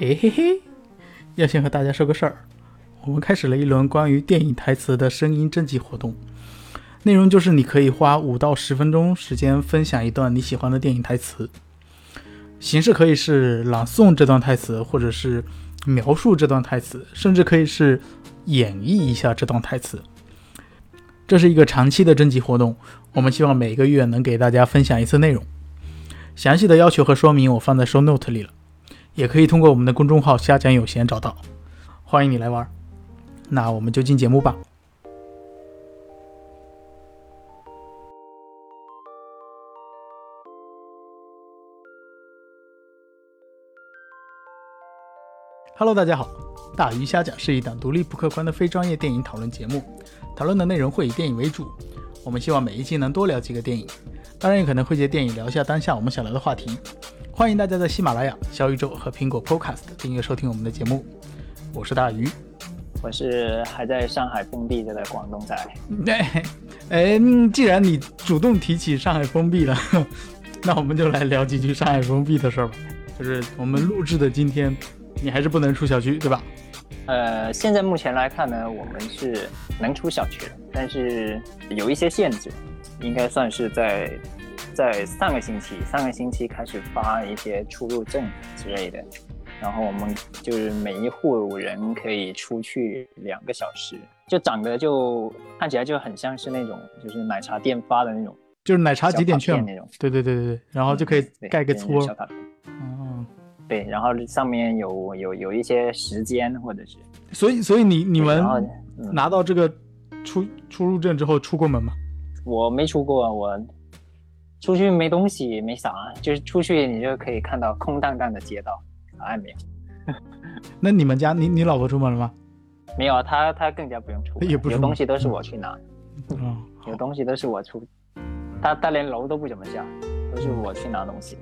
哎嘿嘿，要先和大家说个事儿，我们开始了一轮关于电影台词的声音征集活动，内容就是你可以花五到十分钟时间分享一段你喜欢的电影台词，形式可以是朗诵这段台词，或者是描述这段台词，甚至可以是演绎一下这段台词。这是一个长期的征集活动，我们希望每个月能给大家分享一次内容。详细的要求和说明我放在 show note 里了。也可以通过我们的公众号“瞎讲有闲”找到，欢迎你来玩。那我们就进节目吧。Hello，大家好，大鱼虾讲是一档独立不客观的非专业电影讨论节目，讨论的内容会以电影为主。我们希望每一期能多聊几个电影，当然也可能会借电影聊一下当下我们想聊的话题。欢迎大家在喜马拉雅、小宇宙和苹果 Podcast 订阅收听我们的节目。我是大鱼，我是还在上海封闭着的广东仔。对，哎，既然你主动提起上海封闭了，那我们就来聊几句上海封闭的事儿吧。就是我们录制的今天，你还是不能出小区，对吧？呃，现在目前来看呢，我们是能出小区的，但是有一些限制，应该算是在。在上个星期，上个星期开始发一些出入证之类的，然后我们就是每一户人可以出去两个小时，就长得就看起来就很像是那种就是奶茶店发的那种，就是奶茶几点券那种。对对对对对，然后就可以盖个戳。嗯，对，然后上面有有有一些时间或者是。所以所以你你们拿到这个出出入证之后出过门吗？我没出过，我。出去没东西，没啥，就是出去你就可以看到空荡荡的街道，啥也没有。那你们家，你你老婆出门了吗？没有啊，她她更加不用出，有东西都是我去拿。嗯，有东西都是我出，她她连楼都不怎么下，都是我去拿东西。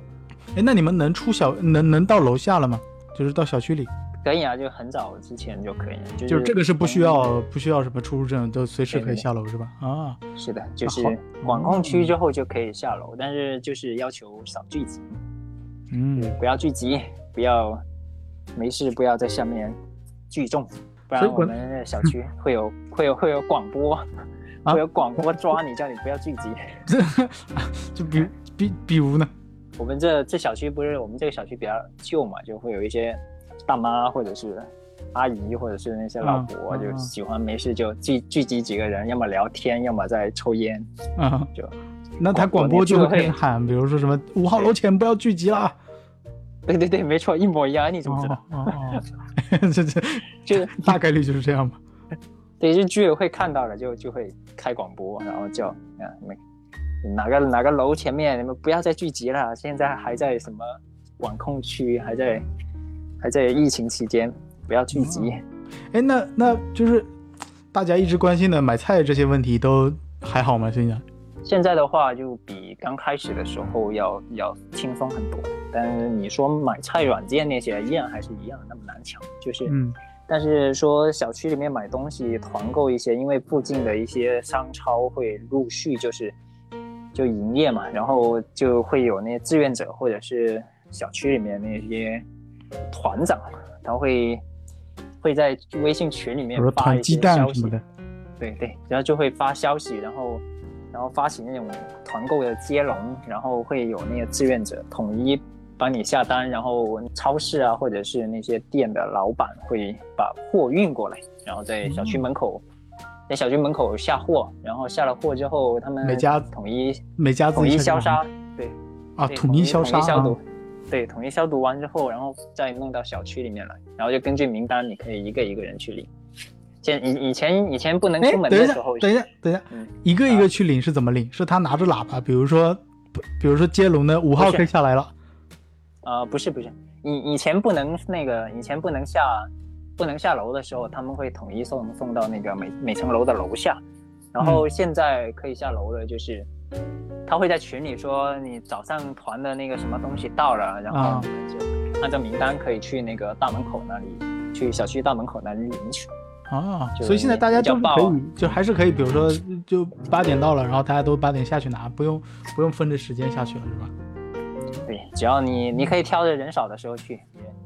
哎，那你们能出小能能到楼下了吗？就是到小区里。可以啊，就很早之前就可以，就是这个是不需要不需要什么出入证，都随时可以下楼是吧？啊，是的，就是管控区之后就可以下楼，但是就是要求少聚集，嗯，不要聚集，不要没事不要在下面聚众，不然我们小区会有会有会有广播，会有广播抓你，叫你不要聚集。就比比比如呢？我们这这小区不是我们这个小区比较旧嘛，就会有一些。大妈或者是阿姨或者是那些老婆，就喜欢没事就聚聚集几个人，要么聊天，要么在抽烟。啊，就那他广播就会喊，比如说什么五号楼前不要聚集啦。对对对，没错，一模一样。你怎么知道？这这就大概率就是这样吧。对，就居委会看到了就就会开广播，然后叫啊没哪个哪个楼前面你们不要再聚集了，现在还在什么管控区，还在。还在疫情期间，不要聚集。哎，那那就是大家一直关心的买菜这些问题都还好吗？现在现在的话，就比刚开始的时候要要轻松很多。但是你说买菜软件那些，依然还是一样那么难抢。就是，嗯，但是说小区里面买东西团购一些，因为附近的一些商超会陆续就是就营业嘛，然后就会有那些志愿者或者是小区里面那些。团长，他会会在微信群里面发一些消息，对对，然后就会发消息，然后然后发起那种团购的接龙，然后会有那个志愿者统一帮你下单，然后超市啊或者是那些店的老板会把货运过来，然后在小区门口在小区门口下货，然后下了货之后，他们每家统一每家统一消杀，对啊，统一消杀消毒。对，统一消毒完之后，然后再弄到小区里面来，然后就根据名单，你可以一个一个人去领。现以以前以前不能出门的时候，等一下，等一下，一个一个去领是怎么领？是他拿着喇叭，比如说，比如说接龙的五号可以下来了。呃，不是不是，以以前不能那个，以前不能下不能下楼的时候，他们会统一送送到那个每每层楼的楼下，然后现在可以下楼了，就是。他会在群里说你早上团的那个什么东西到了，然后就按照名单可以去那个大门口那里，去小区大门口那里领取。啊，所以现在大家都可以，就还是可以，比如说就八点到了，然后大家都八点下去拿，不用不用分着时间下去了，是吧？对，只要你你可以挑着人少的时候去，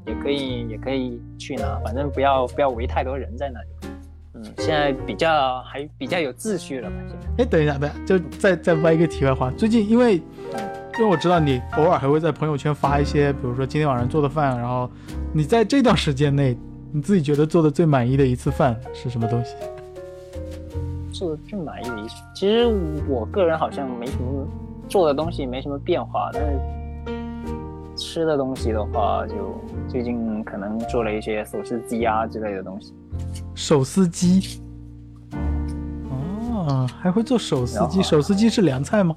也可以也可以去拿，反正不要不要围太多人在那里。嗯，现在比较还比较有秩序了吧？现在。哎，等一下，等一下，就再再歪一个题外话，最近因为因为我知道你偶尔还会在朋友圈发一些，比如说今天晚上做的饭，然后你在这段时间内你自己觉得做的最满意的一次饭是什么东西？做的最满意的一次，其实我个人好像没什么做的东西没什么变化，但是吃的东西的话，就最近可能做了一些手撕鸡啊之类的东西。手撕鸡，哦，还会做手撕鸡？手撕鸡是凉菜吗？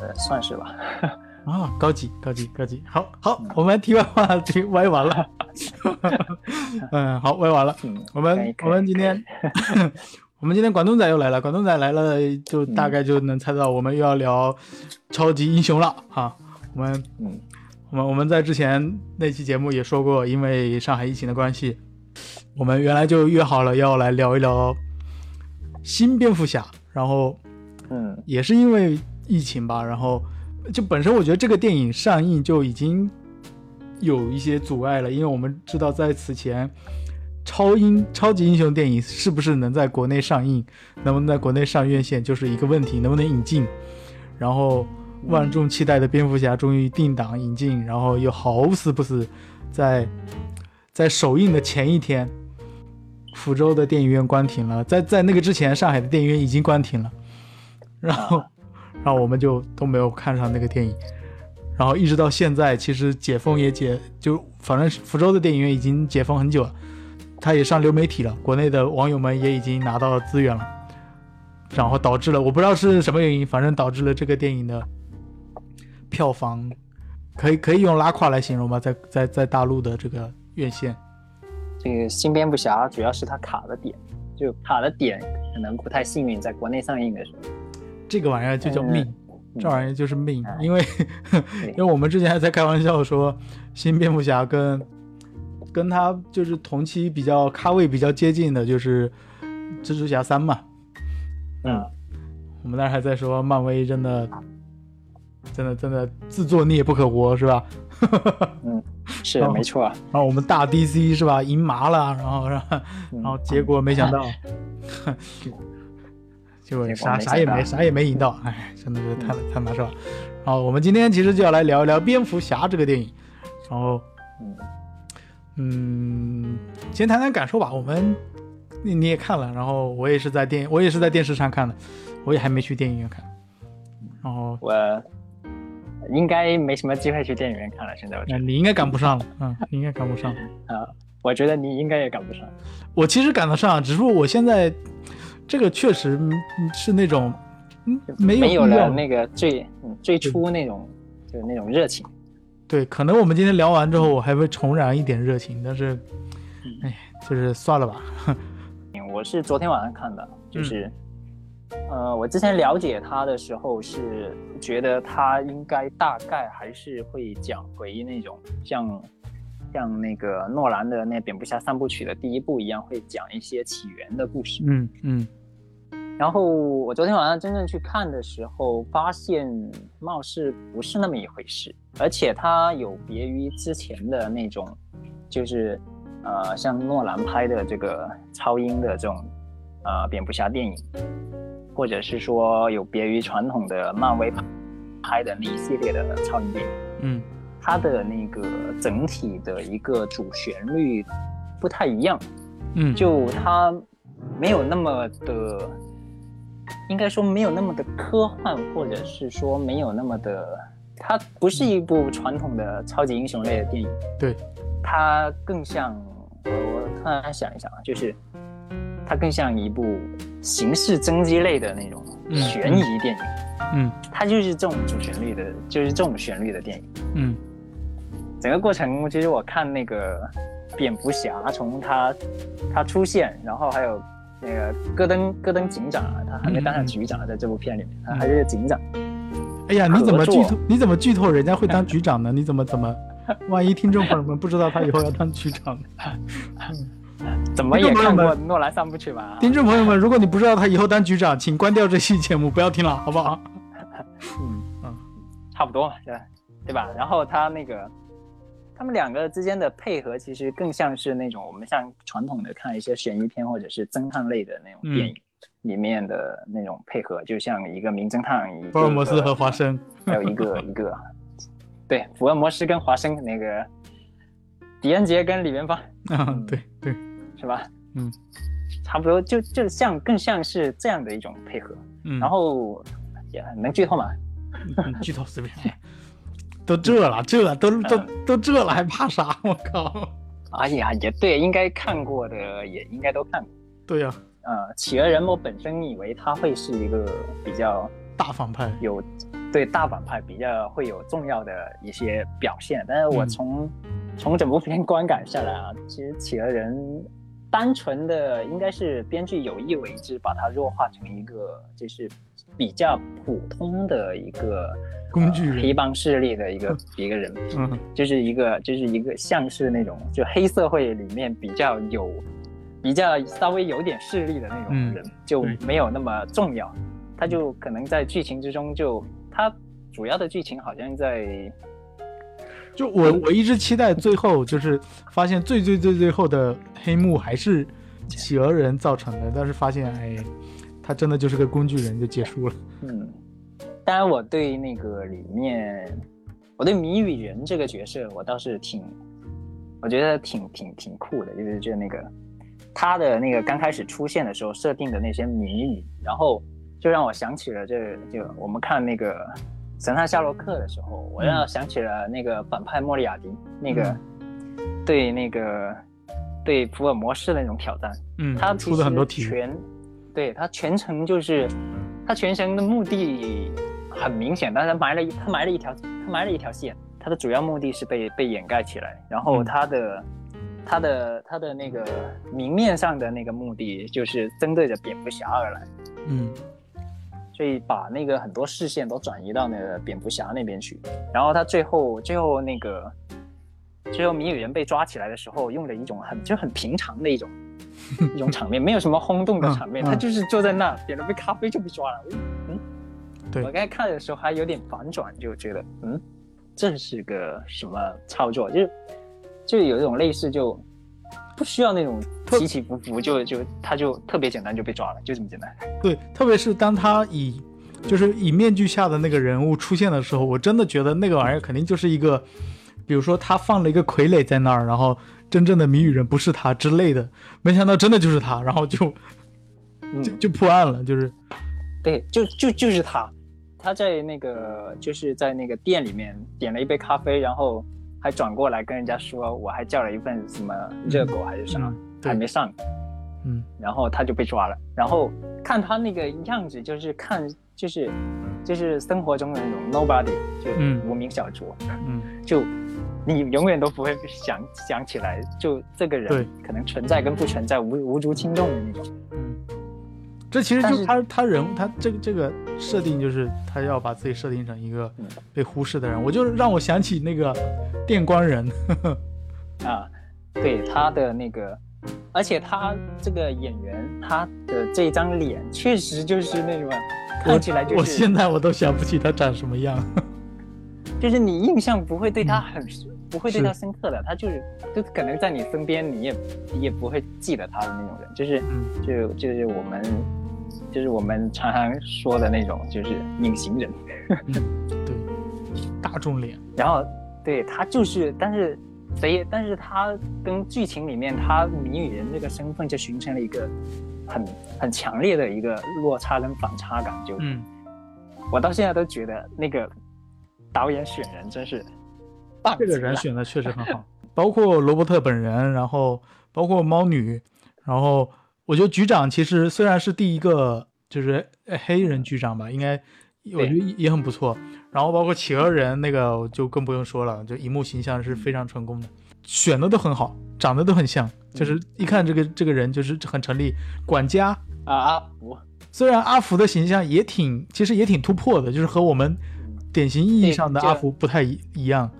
呃，算是吧。啊，高级，高级，高级。好，好，我们题外话题歪完了。嗯，好，歪完了。我们我们今天 我们今天广东仔又来了，广东仔来了就大概就能猜到我们又要聊超级英雄了哈。我们嗯，我们我们在之前那期节目也说过，因为上海疫情的关系。我们原来就约好了要来聊一聊新蝙蝠侠，然后，嗯，也是因为疫情吧，然后就本身我觉得这个电影上映就已经有一些阻碍了，因为我们知道在此前超英超级英雄电影是不是能在国内上映，能不能在国内上院线就是一个问题，能不能引进，然后万众期待的蝙蝠侠终于定档引进，然后又好死不死在。在首映的前一天，福州的电影院关停了。在在那个之前，上海的电影院已经关停了。然后，然后我们就都没有看上那个电影。然后一直到现在，其实解封也解，就反正福州的电影院已经解封很久了，它也上流媒体了，国内的网友们也已经拿到了资源了。然后导致了，我不知道是什么原因，反正导致了这个电影的票房，可以可以用拉胯来形容吧？在在在大陆的这个。院线，这个新蝙蝠侠主要是它卡的点，就卡的点可能不太幸运，在国内上映的时候，这个玩意儿就叫命，这玩意儿就是命，因为 因为我们之前还在开玩笑说，新蝙蝠侠跟跟他就是同期比较咖位比较接近的，就是蜘蛛侠三嘛，嗯，我们那还在说漫威真的真的真的自作孽不可活，是吧？嗯。是没错，然后我们大 DC 是吧，赢麻了，然后然后然后结果没想到，就啥啥也没啥也没赢到，哎，真的是太太难受了。然后我们今天其实就要来聊一聊蝙蝠侠这个电影，然后嗯，先谈谈感受吧。我们你你也看了，然后我也是在电我也是在电视上看的，我也还没去电影院看。然后我。应该没什么机会去电影院看了。现在我觉得你应该赶不上了，嗯，你应该赶不上啊。我觉得你应该也赶不上。我其实赶得上，只是我现在这个确实是那种嗯没有没有了那个最最初那种就是那种热情。对，可能我们今天聊完之后，我还会重燃一点热情，但是哎，就是算了吧。我是昨天晚上看的，就是。呃，我之前了解他的时候是觉得他应该大概还是会讲回那种像像那个诺兰的那蝙蝠侠三部曲的第一部一样，会讲一些起源的故事。嗯嗯。然后我昨天晚上真正去看的时候，发现貌似不是那么一回事，而且它有别于之前的那种，就是呃像诺兰拍的这个超英的这种呃蝙蝠侠电影。或者是说有别于传统的漫威拍的那一系列的超英电影，嗯，它的那个整体的一个主旋律不太一样，嗯，就它没有那么的，应该说没有那么的科幻，或者是说没有那么的，它不是一部传统的超级英雄类的电影，对，它更像，我突然想一想啊，就是它更像一部。刑事侦缉类的那种悬疑电影，嗯，它就是这种主旋律的，就是这种旋律的电影，嗯，整个过程其实我看那个蝙蝠侠从他他出现，然后还有那个戈登戈登警长啊，他还没当上局长，在这部片里面他还是个警长。哎呀，你怎么剧透？你怎么剧透人家会当局长呢？你怎么怎么？万一听众朋友们不知道他以后要当局长呢？怎么也看过诺兰三部曲吧？听众朋友们，如果你不知道他以后当局长，请关掉这期节目，不要听了，好不好？嗯嗯，差不多嘛，对吧？对吧？然后他那个，他们两个之间的配合其实更像是那种我们像传统的看一些悬疑片或者是侦探类的那种电影里面的那种配合，就像一个名侦探，福尔摩斯和华生，还有一个 一个，对，福尔摩斯跟华生那个，狄仁杰跟李元芳，啊，对对，是吧？嗯，差不多，就就像更像是这样的一种配合。嗯，然后也能剧透吗？剧透随便。都这了，这都都都这了，还怕啥？我靠！哎呀，也对，应该看过的也应该都看过。对呀，呃，企鹅人我本身以为他会是一个比较大反派，有对大反派比较会有重要的一些表现，但是我从从整部片观感下来啊，其实企鹅人单纯的应该是编剧有意为之，把它弱化成一个就是比较普通的一个。工具黑帮势力的一个一个人，嗯，就是一个就是一个像是那种就黑社会里面比较有比较稍微有点势力的那种人，就没有那么重要。他就可能在剧情之中，就他主要的剧情好像在，就我我一直期待最后就是发现最最最最后的黑幕还是企鹅人造成的，但是发现哎，他真的就是个工具人就结束了，嗯。当然，我对那个里面，我对谜语人这个角色，我倒是挺，我觉得挺挺挺酷的，就是就那个他的那个刚开始出现的时候设定的那些谜语，然后就让我想起了这就我们看那个神探夏洛克的时候，我要想起了那个反派莫里亚蒂那个对那个对福尔摩斯的那种挑战，嗯，他出了很多题，全对他全程就是他全程的目的。很明显，但是埋了一他埋了一条他埋了一条线，他的主要目的是被被掩盖起来，然后他的他的他的那个明面上的那个目的就是针对着蝙蝠侠而来，嗯，所以把那个很多视线都转移到那个蝙蝠侠那边去，然后他最后最后那个最后谜语人被抓起来的时候，用了一种很就很平常的一种一种场面，没有什么轰动的场面，他就是坐在那点了杯咖啡就被抓了，嗯。对我刚才看的时候还有点反转，就觉得嗯，这是个什么操作？就是就有一种类似，就不需要那种起起伏伏，就就他就特别简单就被抓了，就这么简单。对，特别是当他以就是以面具下的那个人物出现的时候，我真的觉得那个玩意儿肯定就是一个，比如说他放了一个傀儡在那儿，然后真正的谜语人不是他之类的，没想到真的就是他，然后就就就破案了，就是对，就就就是他。他在那个就是在那个店里面点了一杯咖啡，然后还转过来跟人家说，我还叫了一份什么热狗还是什么，还没上，嗯，然后他就被抓了。然后看他那个样子，就是看就是就是生活中的那种 nobody，就无名小卒，嗯，就你永远都不会想想起来，就这个人可能存在跟不存在，无无足轻重的那种，嗯。这其实就他他人他这个这个设定就是他要把自己设定成一个被忽视的人，我就让我想起那个电光人啊，对他的那个，而且他这个演员他的这张脸确实就是那种看起来就是我现在我都想不起他长什么样，就是你印象不会对他很不会对他深刻的，他就是就可能在你身边你也你也不会记得他的那种人，就是就就是我们。就是我们常常说的那种，就是隐形人，对，大众脸。然后，对他就是，但是所以？但是他跟剧情里面他谜语人这个身份就形成了一个很很强烈的一个落差跟反差感。就，嗯，我到现在都觉得那个导演选人真是棒。这个人选的确实很好，包括罗伯特本人，然后包括猫女，然后。我觉得局长其实虽然是第一个就是黑人局长吧，应该我觉得也很不错。然后包括企鹅人那个就更不用说了，就荧幕形象是非常成功的，选的都很好，长得都很像，就是一看这个这个人就是很成立。管家啊，阿福，虽然阿福的形象也挺，其实也挺突破的，就是和我们典型意义上的阿福不太一一样，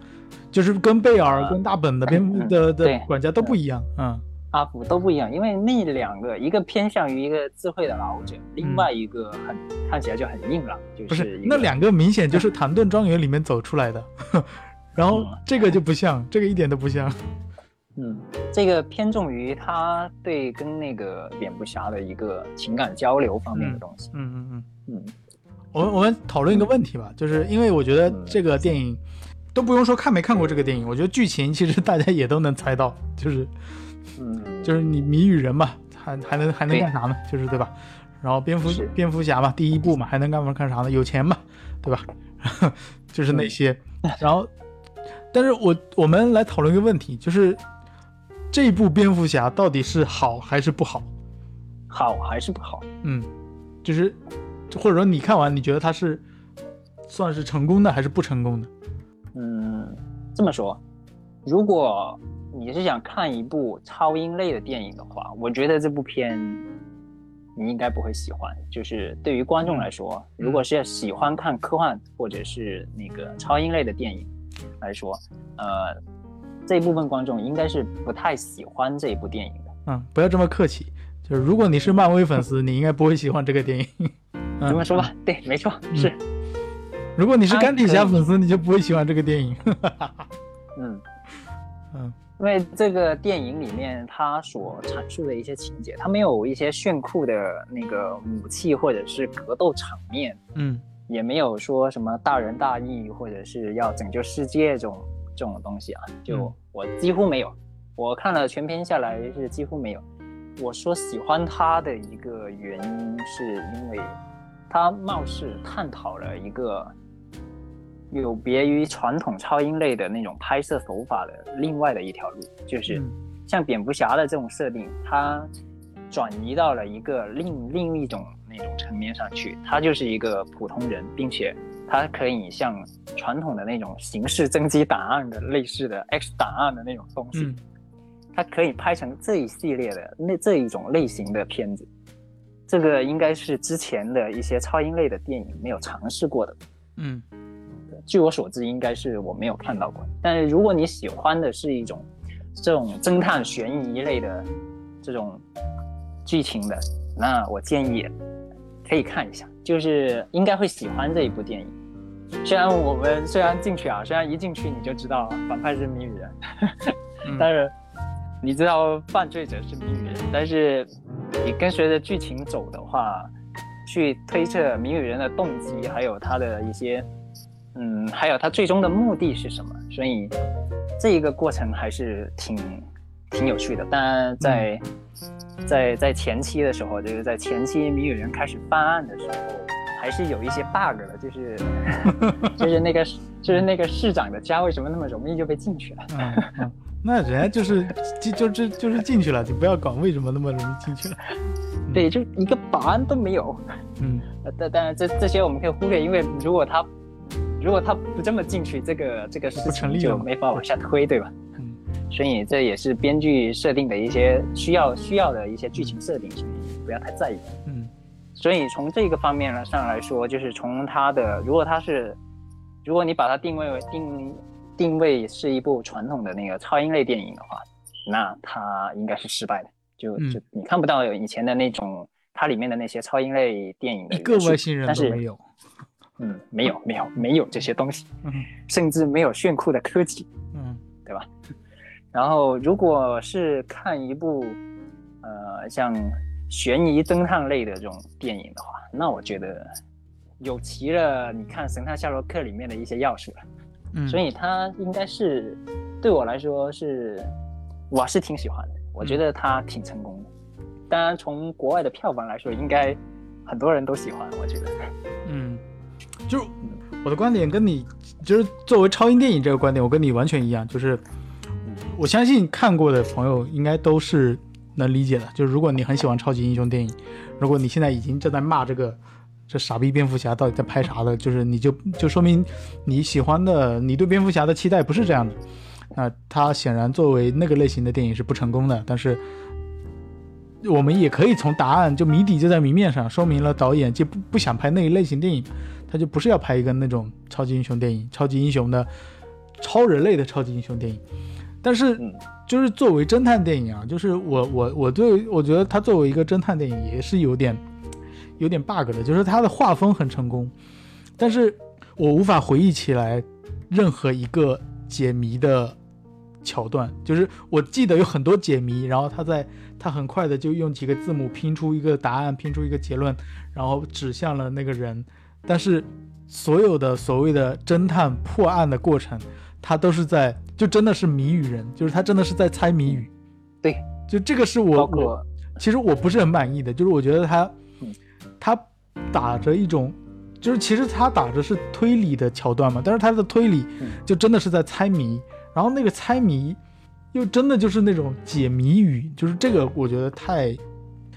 就是跟贝尔跟大本的边的的管家都不一样，嗯。阿福都不一样，因为那两个一个偏向于一个智慧的老者，另外一个很看起来就很硬朗，就是那两个明显就是唐顿庄园里面走出来的，然后这个就不像，这个一点都不像。嗯，这个偏重于他对跟那个蝙蝠侠的一个情感交流方面的东西。嗯嗯嗯嗯。我们我们讨论一个问题吧，就是因为我觉得这个电影都不用说看没看过这个电影，我觉得剧情其实大家也都能猜到，就是，嗯，就是你谜语人嘛，还还能还能干啥呢？就是对吧？然后蝙蝠蝙蝠侠嘛，第一部嘛，还能干嘛干啥呢？有钱嘛，对吧？就是那些。然后，但是我我们来讨论一个问题，就是这部蝙蝠侠到底是好还是不好？好还是不好？嗯，就是。或者说你看完你觉得他是算是成功的还是不成功的？嗯，这么说，如果你是想看一部超英类的电影的话，我觉得这部片你应该不会喜欢。就是对于观众来说，如果是喜欢看科幻或者是那个超英类的电影来说，呃，这一部分观众应该是不太喜欢这一部电影的。嗯，不要这么客气。就是如果你是漫威粉丝，你应该不会喜欢这个电影。这么说吧，对，没错，是。如果你是钢铁侠粉丝，你就不会喜欢这个电影。嗯 嗯，因为这个电影里面它所阐述的一些情节，它没有一些炫酷的那个武器或者是格斗场面，嗯，也没有说什么大仁大义或者是要拯救世界这种这种东西啊，就我几乎没有。我看了全片下来是几乎没有。我说喜欢他的一个原因是因为。他貌似探讨了一个有别于传统超英类的那种拍摄手法的另外的一条路，就是像蝙蝠侠的这种设定，它转移到了一个另另一种那种层面上去。他就是一个普通人，并且他可以像传统的那种刑事侦缉档案的类似的 X 档案的那种东西，它可以拍成这一系列的那这一种类型的片子。这个应该是之前的一些超英类的电影没有尝试过的，嗯，据我所知，应该是我没有看到过。但是如果你喜欢的是一种这种侦探悬疑类的这种剧情的，那我建议可以看一下，就是应该会喜欢这一部电影。虽然我们虽然进去啊，虽然一进去你就知道反派是谜语人，但是你知道犯罪者是谜语人，但是。你跟随着剧情走的话，去推测谜语人的动机，还有他的一些，嗯，还有他最终的目的是什么，所以这一个过程还是挺挺有趣的。当然，在在在前期的时候，就是在前期谜语人开始办案的时候，还是有一些 bug 的，就是 就是那个就是那个市长的家为什么那么容易就被进去了？那人家就是进就就就是进去了，就不要管为什么那么容易进去了。对，就一个保安都没有。嗯，但当然这这些我们可以忽略，因为如果他如果他不这么进去，这个这个事情就没法往下推，对吧？嗯，所以这也是编剧设定的一些需要需要的一些剧情设定，所以不要太在意。嗯，所以从这个方面呢上来说，就是从他的如果他是如果你把它定位为定。定位是一部传统的那个超英类电影的话，那它应该是失败的。就就你看不到有以前的那种它里面的那些超英类电影，一个外星人都没有。嗯，没有没有没有这些东西，嗯甚至没有炫酷的科技。嗯，对吧？然后如果是看一部呃像悬疑侦探类的这种电影的话，那我觉得有齐了你看《神探夏洛克》里面的一些要素了。所以他应该是对我来说是，我是挺喜欢的。我觉得他挺成功的。当然，从国外的票房来说，应该很多人都喜欢。我觉得，嗯，就我的观点跟你，就是作为超英电影这个观点，我跟你完全一样。就是我相信看过的朋友应该都是能理解的。就是如果你很喜欢超级英雄电影，如果你现在已经正在骂这个。这傻逼蝙蝠侠到底在拍啥的？就是你就 就说明你喜欢的，你对蝙蝠侠的期待不是这样的。那他显然作为那个类型的电影是不成功的。但是我们也可以从答案就谜底就在谜面上，说明了导演就不不想拍那一类型电影，他就不是要拍一个那种超级英雄电影，超级英雄的超人类的超级英雄电影。但是就是作为侦探电影啊，就是我我我对我觉得他作为一个侦探电影也是有点。有点 bug 的，就是他的画风很成功，但是我无法回忆起来任何一个解谜的桥段，就是我记得有很多解谜，然后他在他很快的就用几个字母拼出一个答案，拼出一个结论，然后指向了那个人。但是所有的所谓的侦探破案的过程，他都是在就真的是谜语人，就是他真的是在猜谜语。对，就这个是我我其实我不是很满意的，就是我觉得他他打着一种。就是其实他打着是推理的桥段嘛，但是他的推理就真的是在猜谜，然后那个猜谜又真的就是那种解谜语，就是这个我觉得太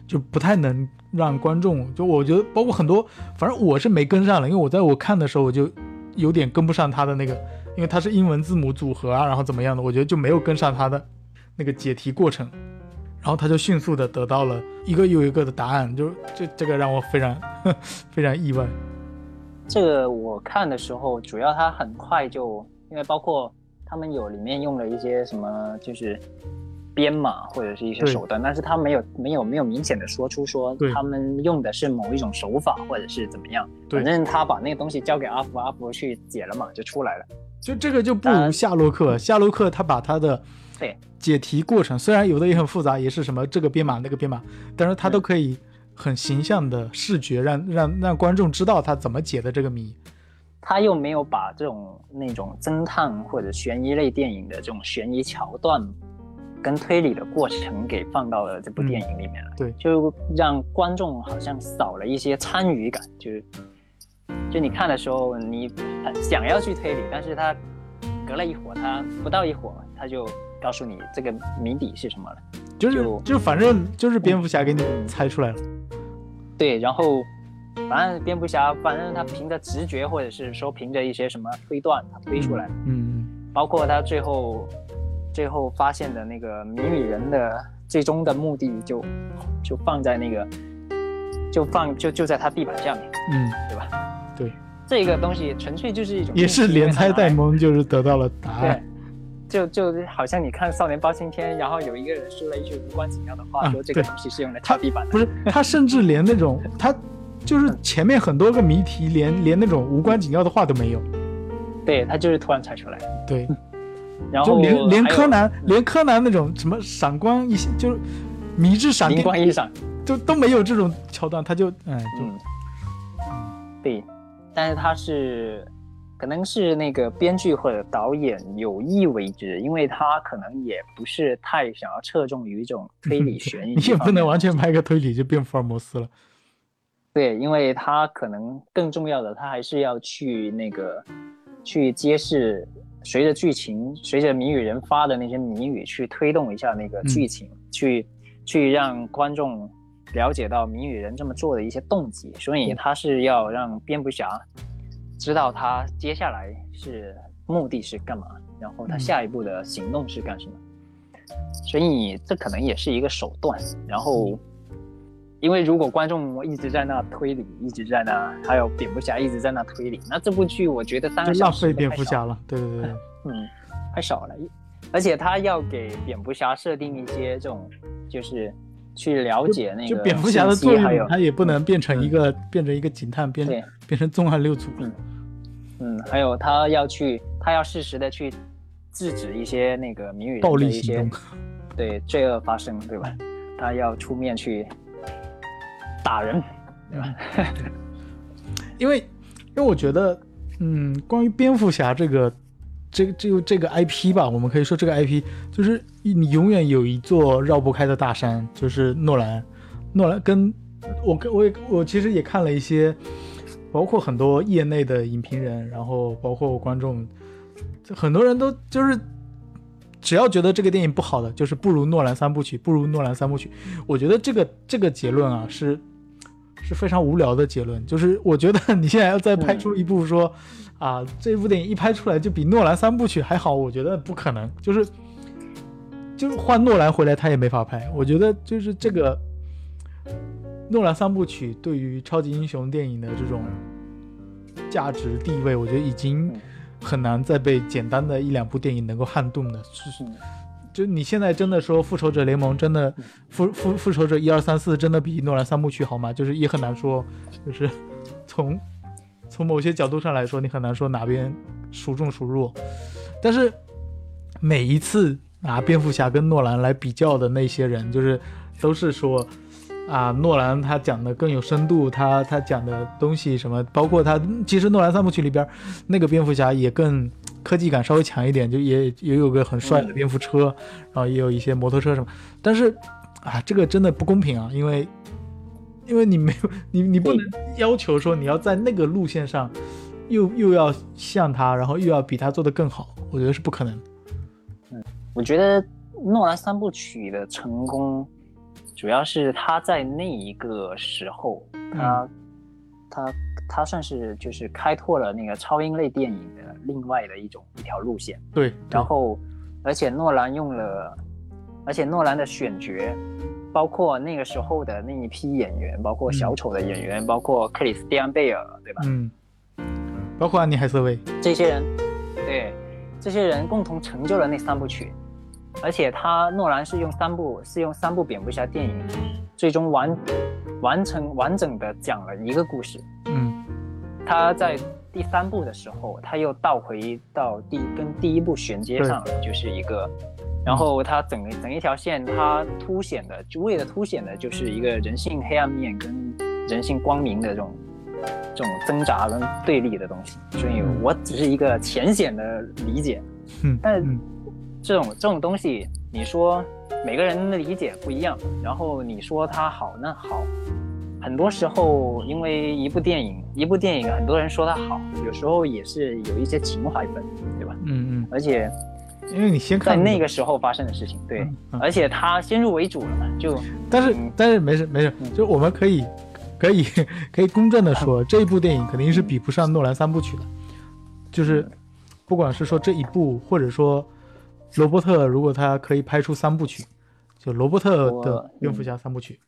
就不太能让观众就我觉得包括很多，反正我是没跟上了，因为我在我看的时候我就有点跟不上他的那个，因为他是英文字母组合啊，然后怎么样的，我觉得就没有跟上他的那个解题过程，然后他就迅速的得到了一个又一个的答案，就这这个让我非常 非常意外。这个我看的时候，主要他很快就，因为包括他们有里面用了一些什么，就是编码或者是一些手段，但是他没有没有没有明显的说出说他们用的是某一种手法或者是怎么样，反正他把那个东西交给阿福，阿福去解了嘛就出来了。就这个就不如夏洛克，夏洛克他把他的对解题过程，虽然有的也很复杂，也是什么这个编码那个编码，但是他都可以。很形象的视觉，让让让观众知道他怎么解的这个谜。他又没有把这种那种侦探或者悬疑类电影的这种悬疑桥段跟推理的过程给放到了这部电影里面了。对，就让观众好像少了一些参与感。就是，就你看的时候，你想要去推理，但是他隔了一会儿，他不到一会儿，他就告诉你这个谜底是什么了。就是就反正就是蝙蝠侠给你猜出来了。对，然后，反正蝙蝠侠，反正他凭着直觉，或者是说凭着一些什么推断，他推出来嗯，包括他最后，最后发现的那个谜语人的最终的目的，就就放在那个，就放就就在他地板下面。嗯，对吧？对，这个东西纯粹就是一种也是连猜带蒙，就是得到了答案。对就就好像你看《少年包青天》，然后有一个人说了一句无关紧要的话，说这个东西是用来擦地板的。不是，他甚至连那种 他就是前面很多个谜题，连连那种无关紧要的话都没有。对他就是突然猜出来。对，然后连连柯南，连柯南那种什么闪光一就是迷之闪，灵光一闪，就都没有这种桥段，他就哎就对，但是他是。可能是那个编剧或者导演有意为之，因为他可能也不是太想要侧重于一种推理 悬疑。你也不能完全拍个推理就变福尔摩斯了。对，因为他可能更重要的，他还是要去那个去揭示，随着剧情，随着谜语人发的那些谜语去推动一下那个剧情，去去让观众了解到谜语人这么做的一些动机，所以他是要让蝙蝠侠。知道他接下来是目的是干嘛，然后他下一步的行动是干什么，所以这可能也是一个手段。然后，因为如果观众一直在那推理，一直在那，还有蝙蝠侠一直在那推理，那这部剧我觉得当然浪费蝙蝠侠了。对对对，嗯，太少了。而且他要给蝙蝠侠设定一些这种，就是去了解那个蝙蝠侠的作用，他也不能变成一个变成一个警探，变变成重案六组。嗯，还有他要去，他要适时的去制止一些那个谜语暴力一些对罪恶发生，对吧？他要出面去打人，对吧？因为，因为我觉得，嗯，关于蝙蝠侠这个，这个这个这个 IP 吧，我们可以说这个 IP 就是你永远有一座绕不开的大山，就是诺兰。诺兰跟我跟我也我其实也看了一些。包括很多业内的影评人，然后包括观众，很多人都就是，只要觉得这个电影不好的，就是不如诺兰三部曲，不如诺兰三部曲。我觉得这个这个结论啊，是是非常无聊的结论。就是我觉得你现在要再拍出一部说，啊，这部电影一拍出来就比诺兰三部曲还好，我觉得不可能。就是就是换诺兰回来他也没法拍。我觉得就是这个。诺兰三部曲对于超级英雄电影的这种价值地位，我觉得已经很难再被简单的一两部电影能够撼动的。是，就你现在真的说复仇者联盟真的复复复仇者一二三四真的比诺兰三部曲好吗？就是也很难说，就是 从从某些角度上来说，你很难说哪边孰重孰弱。但是每一次拿蝙蝠侠跟诺兰来比较的那些人，就是都是说。啊，诺兰他讲的更有深度，他他讲的东西什么，包括他其实诺兰三部曲里边那个蝙蝠侠也更科技感稍微强一点，就也也有个很帅的蝙蝠车，然后也有一些摩托车什么。但是啊，这个真的不公平啊，因为因为你没有你你不能要求说你要在那个路线上又又要像他，然后又要比他做的更好，我觉得是不可能。嗯，我觉得诺兰三部曲的成功。主要是他在那一个时候，他他他算是就是开拓了那个超英类电影的另外的一种一条路线。对，然后而且诺兰用了，而且诺兰的选角，包括那个时候的那一批演员，包括小丑的演员，包括克里斯蒂安贝尔，对吧？嗯，包括安妮海瑟薇这些人，对，这些人共同成就了那三部曲。而且他诺兰是用三部是用三部蝙蝠侠电影，最终完完成完整的讲了一个故事。嗯，他在第三部的时候，他又倒回到第跟第一部衔接上了，就是一个，然后他整个整一条线，他凸显的就为了凸显的就是一个人性黑暗面跟人性光明的这种这种挣扎跟对立的东西。所以我只是一个浅显的理解，嗯，但。这种这种东西，你说每个人的理解不一样，然后你说它好，那好，很多时候因为一部电影，一部电影，很多人说它好，有时候也是有一些情怀粉，对吧？嗯嗯。而且，因为你先看在那个时候发生的事情，对，而且他先入为主了嘛，就但是但是没事没事，就我们可以可以 可以公正的说，这一部电影肯定是比不上诺兰三部曲的，就是不管是说这一部，或者说。罗伯特如果他可以拍出三部曲，就罗伯特的蝙蝠侠三部曲，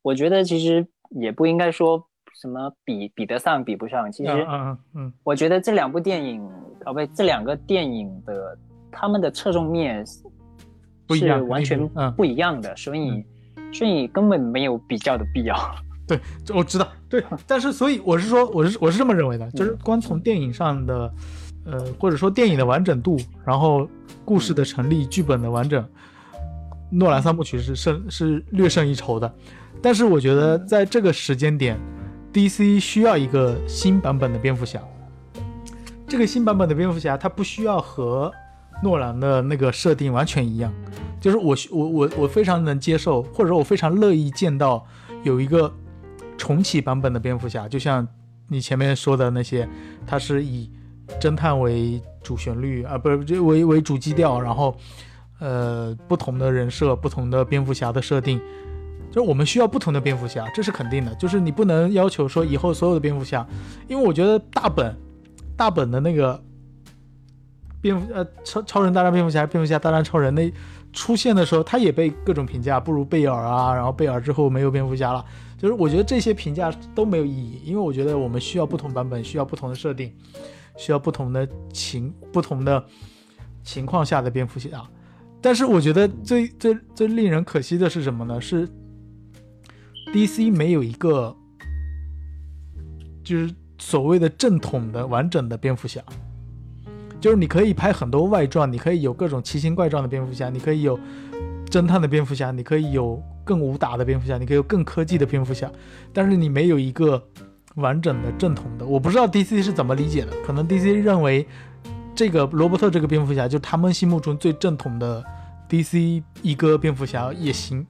我觉得其实也不应该说什么比比得上比不上。其实，嗯嗯嗯，我觉得这两部电影，哦不，这两个电影的他们的侧重面是完全不一样的，所以所以根本没有比较的必要。对，我知道，对，但是所以我是说，我是我是这么认为的，就是光从电影上的，呃，或者说电影的完整度，然后。故事的成立，剧本的完整，诺兰三部曲是胜是略胜一筹的。但是我觉得在这个时间点，DC 需要一个新版本的蝙蝠侠。这个新版本的蝙蝠侠，他不需要和诺兰的那个设定完全一样。就是我我我我非常能接受，或者说我非常乐意见到有一个重启版本的蝙蝠侠，就像你前面说的那些，他是以。侦探为主旋律啊，不是就为为主基调，然后，呃，不同的人设，不同的蝙蝠侠的设定，就是我们需要不同的蝙蝠侠，这是肯定的。就是你不能要求说以后所有的蝙蝠侠，因为我觉得大本，大本的那个蝙蝠呃超超人大战蝙蝠侠，蝙蝠侠大战超人那出现的时候，他也被各种评价不如贝尔啊，然后贝尔之后没有蝙蝠侠了，就是我觉得这些评价都没有意义，因为我觉得我们需要不同版本，需要不同的设定。需要不同的情不同的情况下的蝙蝠侠，但是我觉得最最最令人可惜的是什么呢？是 DC 没有一个就是所谓的正统的完整的蝙蝠侠，就是你可以拍很多外传，你可以有各种奇形怪状的蝙蝠侠，你可以有侦探的蝙蝠侠，你可以有更武打的蝙蝠侠，你可以有更科技的蝙蝠侠，但是你没有一个。完整的正统的，我不知道 DC 是怎么理解的。可能 DC 认为这个罗伯特这个蝙蝠侠就他们心目中最正统的 DC 一哥蝙蝠侠也行。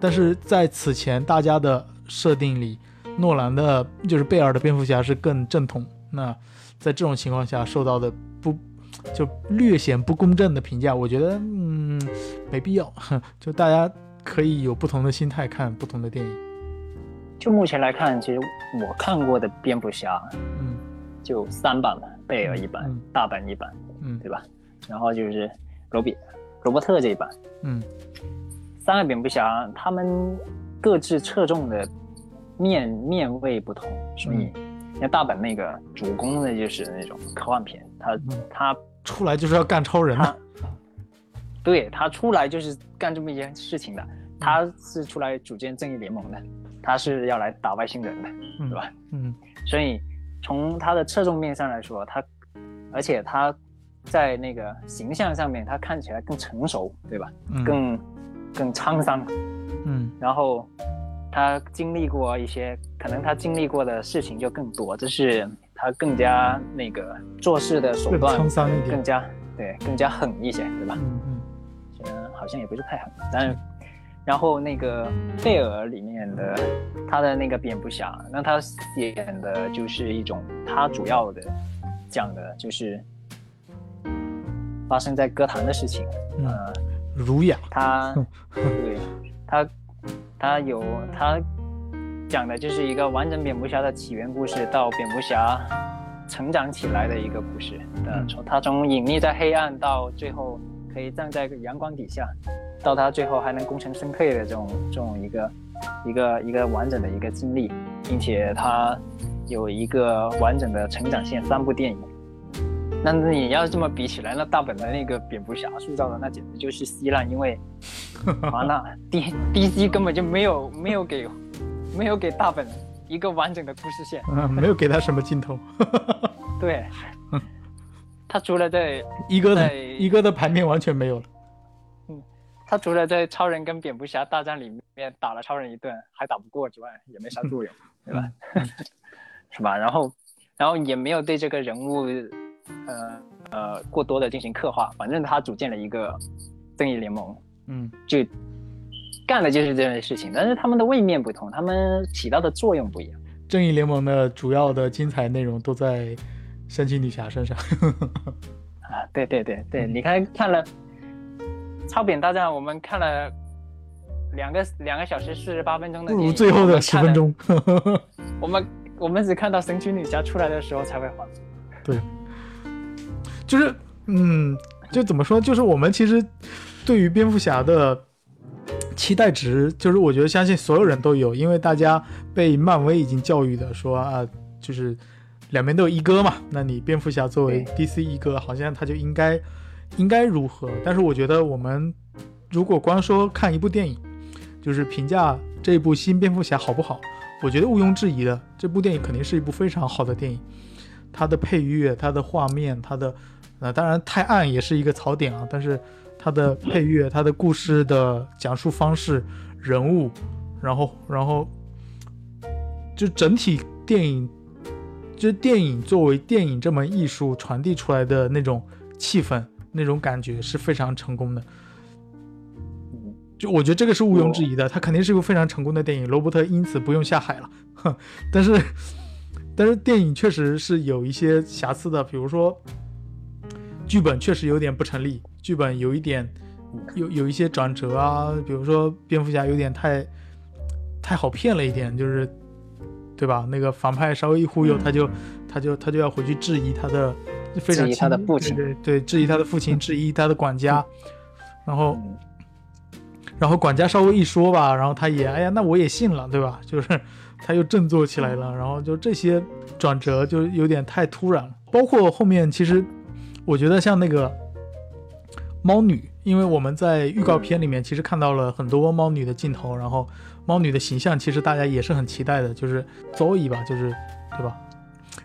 但是在此前大家的设定里，诺兰的就是贝尔的蝙蝠侠是更正统。那在这种情况下受到的不就略显不公正的评价，我觉得嗯没必要。就大家可以有不同的心态看不同的电影。就目前来看，其实我看过的蝙蝠侠，嗯，就三版吧，贝尔一版，大版一版，嗯，对吧？然后就是罗比，罗伯特这一版，嗯，三个蝙蝠侠他们各自侧重的面面位不同，所以像大本那个主攻的就是那种科幻片，他他出来就是要干超人的，对他出来就是干这么一件事情的，他是出来组建正义联盟的。他是要来打外星人的，对吧？嗯，所以从他的侧重面上来说，他，而且他在那个形象上面，他看起来更成熟，对吧？嗯更更沧桑。嗯。然后他经历过一些，可能他经历过的事情就更多，这是他更加那个做事的手段沧桑一点，更加对，更加狠一些，对吧？嗯嗯。好像也不是太狠，但是。然后那个贝尔里面的他的那个蝙蝠侠，那他演的就是一种他主要的讲的就是发生在歌坛的事情，呃，儒雅。他对他他有他讲的就是一个完整蝙蝠侠的起源故事，到蝙蝠侠成长起来的一个故事。呃，从他从隐匿在黑暗到最后可以站在阳光底下。到他最后还能功成身退的这种这种一个一个一个完整的一个经历，并且他有一个完整的成长线，三部电影。那你要这么比起来，那大本的那个蝙蝠侠塑造的那简直就是稀烂，因为 啊，那 D D C 根本就没有没有给没有给大本一个完整的故事线，嗯，没有给他什么镜头。对，他除了在 一哥的一哥的牌面完全没有了。嗯他除了在超人跟蝙蝠侠大战里面打了超人一顿还打不过之外，也没啥作用，对吧？是吧？然后，然后也没有对这个人物，呃呃过多的进行刻画。反正他组建了一个正义联盟，嗯，就干的就是这件事情。但是他们的位面不同，他们起到的作用不一样。正义联盟的主要的精彩内容都在神奇女侠身上。啊，对对对对，你看看了。超扁大战，我们看了两个两个小时四十八分钟的，不如最后的十分钟。我们我们只看到神奇女侠出来的时候才会欢。对，就是嗯，就怎么说？就是我们其实对于蝙蝠侠的期待值，就是我觉得相信所有人都有，因为大家被漫威已经教育的说啊，就是两边都有一哥嘛，那你蝙蝠侠作为 DC 一哥，好像他就应该。应该如何？但是我觉得，我们如果光说看一部电影，就是评价这部新蝙蝠侠好不好，我觉得毋庸置疑的，这部电影肯定是一部非常好的电影。它的配乐、它的画面、它的……那，当然太暗也是一个槽点啊。但是它的配乐、它的故事的讲述方式、人物，然后，然后就整体电影，就电影作为电影这门艺术传递出来的那种气氛。那种感觉是非常成功的，就我觉得这个是毋庸置疑的，它肯定是一部非常成功的电影。罗伯特因此不用下海了，哼 但是，但是电影确实是有一些瑕疵的，比如说剧本确实有点不成立，剧本有一点有有一些转折啊，比如说蝙蝠侠有点太太好骗了一点，就是对吧？那个反派稍微一忽悠，他就他就他就要回去质疑他的。质疑他的父亲，对对，质疑他的父亲，质疑他的管家，然后，然后管家稍微一说吧，然后他也，哎呀，那我也信了，对吧？就是他又振作起来了，然后就这些转折就有点太突然了。包括后面，其实我觉得像那个猫女，因为我们在预告片里面其实看到了很多猫女的镜头，然后猫女的形象其实大家也是很期待的，就是 Zoe 吧，就是对吧？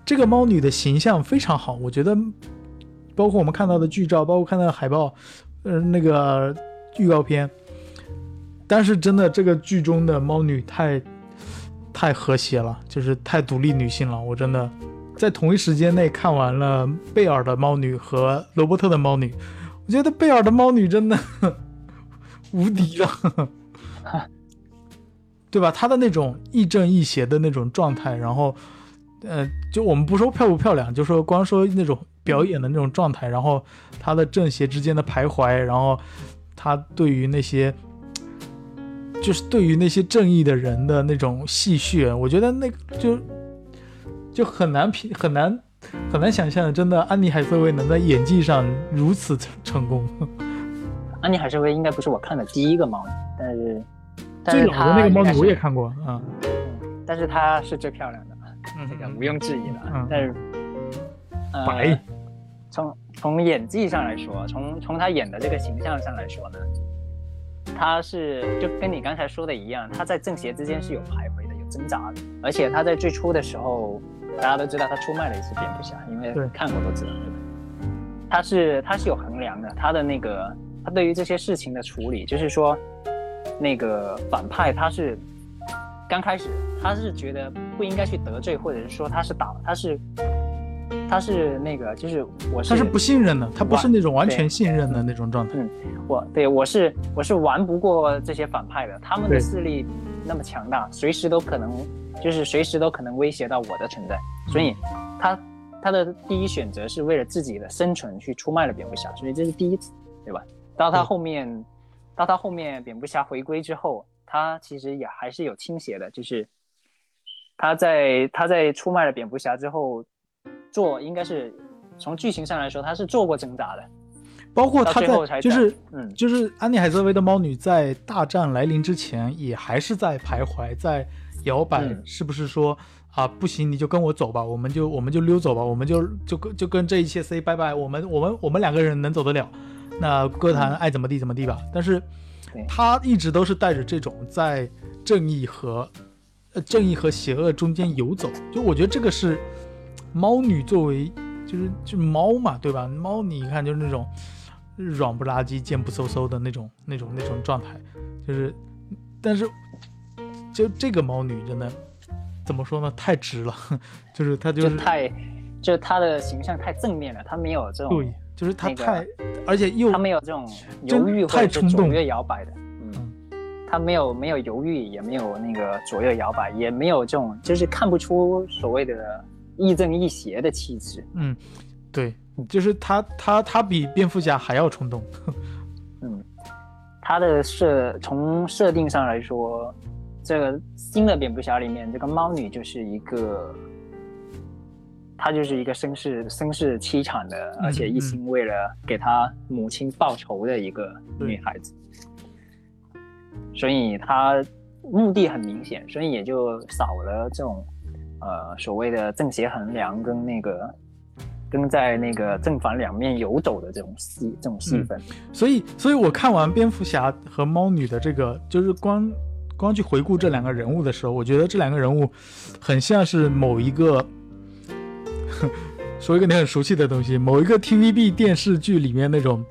这个猫女的形象非常好，我觉得，包括我们看到的剧照，包括看到的海报，呃，那个预告片，但是真的这个剧中的猫女太太和谐了，就是太独立女性了。我真的在同一时间内看完了贝尔的猫女和罗伯特的猫女，我觉得贝尔的猫女真的 无敌了，对吧？她的那种亦正亦邪的那种状态，然后。呃，就我们不说漂不漂亮，就说光说那种表演的那种状态，然后她的正邪之间的徘徊，然后她对于那些，就是对于那些正义的人的那种戏谑，我觉得那就就很难评，很难很难想象，真的，安妮海瑟薇能在演技上如此成成功。安妮海瑟薇应该不是我看的第一个猫女，但是最老的那个猫女我也看过啊，但是她是最漂亮的。这个毋庸置疑的，但是，呃，从从演技上来说，从从她演的这个形象上来说呢，她是就跟你刚才说的一样，她在正邪之间是有徘徊的，有挣扎的，而且她在最初的时候，大家都知道他出卖了一次蝙蝠侠，因为看过都知道，对吧？他是他是有衡量的，他的那个他对于这些事情的处理，就是说，那个反派他是刚开始他是觉得不应该去得罪，或者是说他是打他是他是那个就是我是他是不信任的，他不是那种完全信任的那种状态。嗯，我对我是我是玩不过这些反派的，他们的势力那么强大，随时都可能就是随时都可能威胁到我的存在，所以他。他的第一选择是为了自己的生存去出卖了蝙蝠侠，所以这是第一次，对吧？到他后面，到他后面蝙蝠侠回归之后，他其实也还是有倾斜的，就是他在他在出卖了蝙蝠侠之后，做应该是从剧情上来说，他是做过挣扎的，包括他在就是嗯，就是安妮海瑟薇的猫女在大战来临之前，也还是在徘徊，在摇摆，是不是说？啊，不行，你就跟我走吧，我们就我们就溜走吧，我们就就跟就跟这一切 say 拜拜，我们我们我们两个人能走得了，那歌坛爱怎么地怎么地吧。但是，他一直都是带着这种在正义和呃正义和邪恶中间游走，就我觉得这个是猫女作为就是就猫嘛，对吧？猫你看就是那种软不拉几、贱不嗖嗖的那种那种那种状态，就是，但是就这个猫女真的。怎么说呢？太直了，就是她就是太，就是她的形象太正面了，她没有这种，对，就是她太，而且又她没有这种犹豫或者左右摇摆的，嗯，他没有没有犹豫，也没有那个左右摇摆，也没有这种，就是看不出所谓的亦正亦邪的气质，嗯，对，就是他他他比蝙蝠侠还要冲动，嗯，他的设从设定上来说。这个新的蝙蝠侠里面，这个猫女就是一个，她就是一个身世身世凄惨的，而且一心为了给她母亲报仇的一个女孩子，所以她目的很明显，所以也就少了这种呃所谓的正邪衡量跟那个跟在那个正反两面游走的这种戏这种戏份。所以，所以我看完蝙蝠侠和猫女的这个，就是光。光去回顾这两个人物的时候，我觉得这两个人物很像是某一个，说一个你很熟悉的东西，某一个 TVB 电视剧里面那种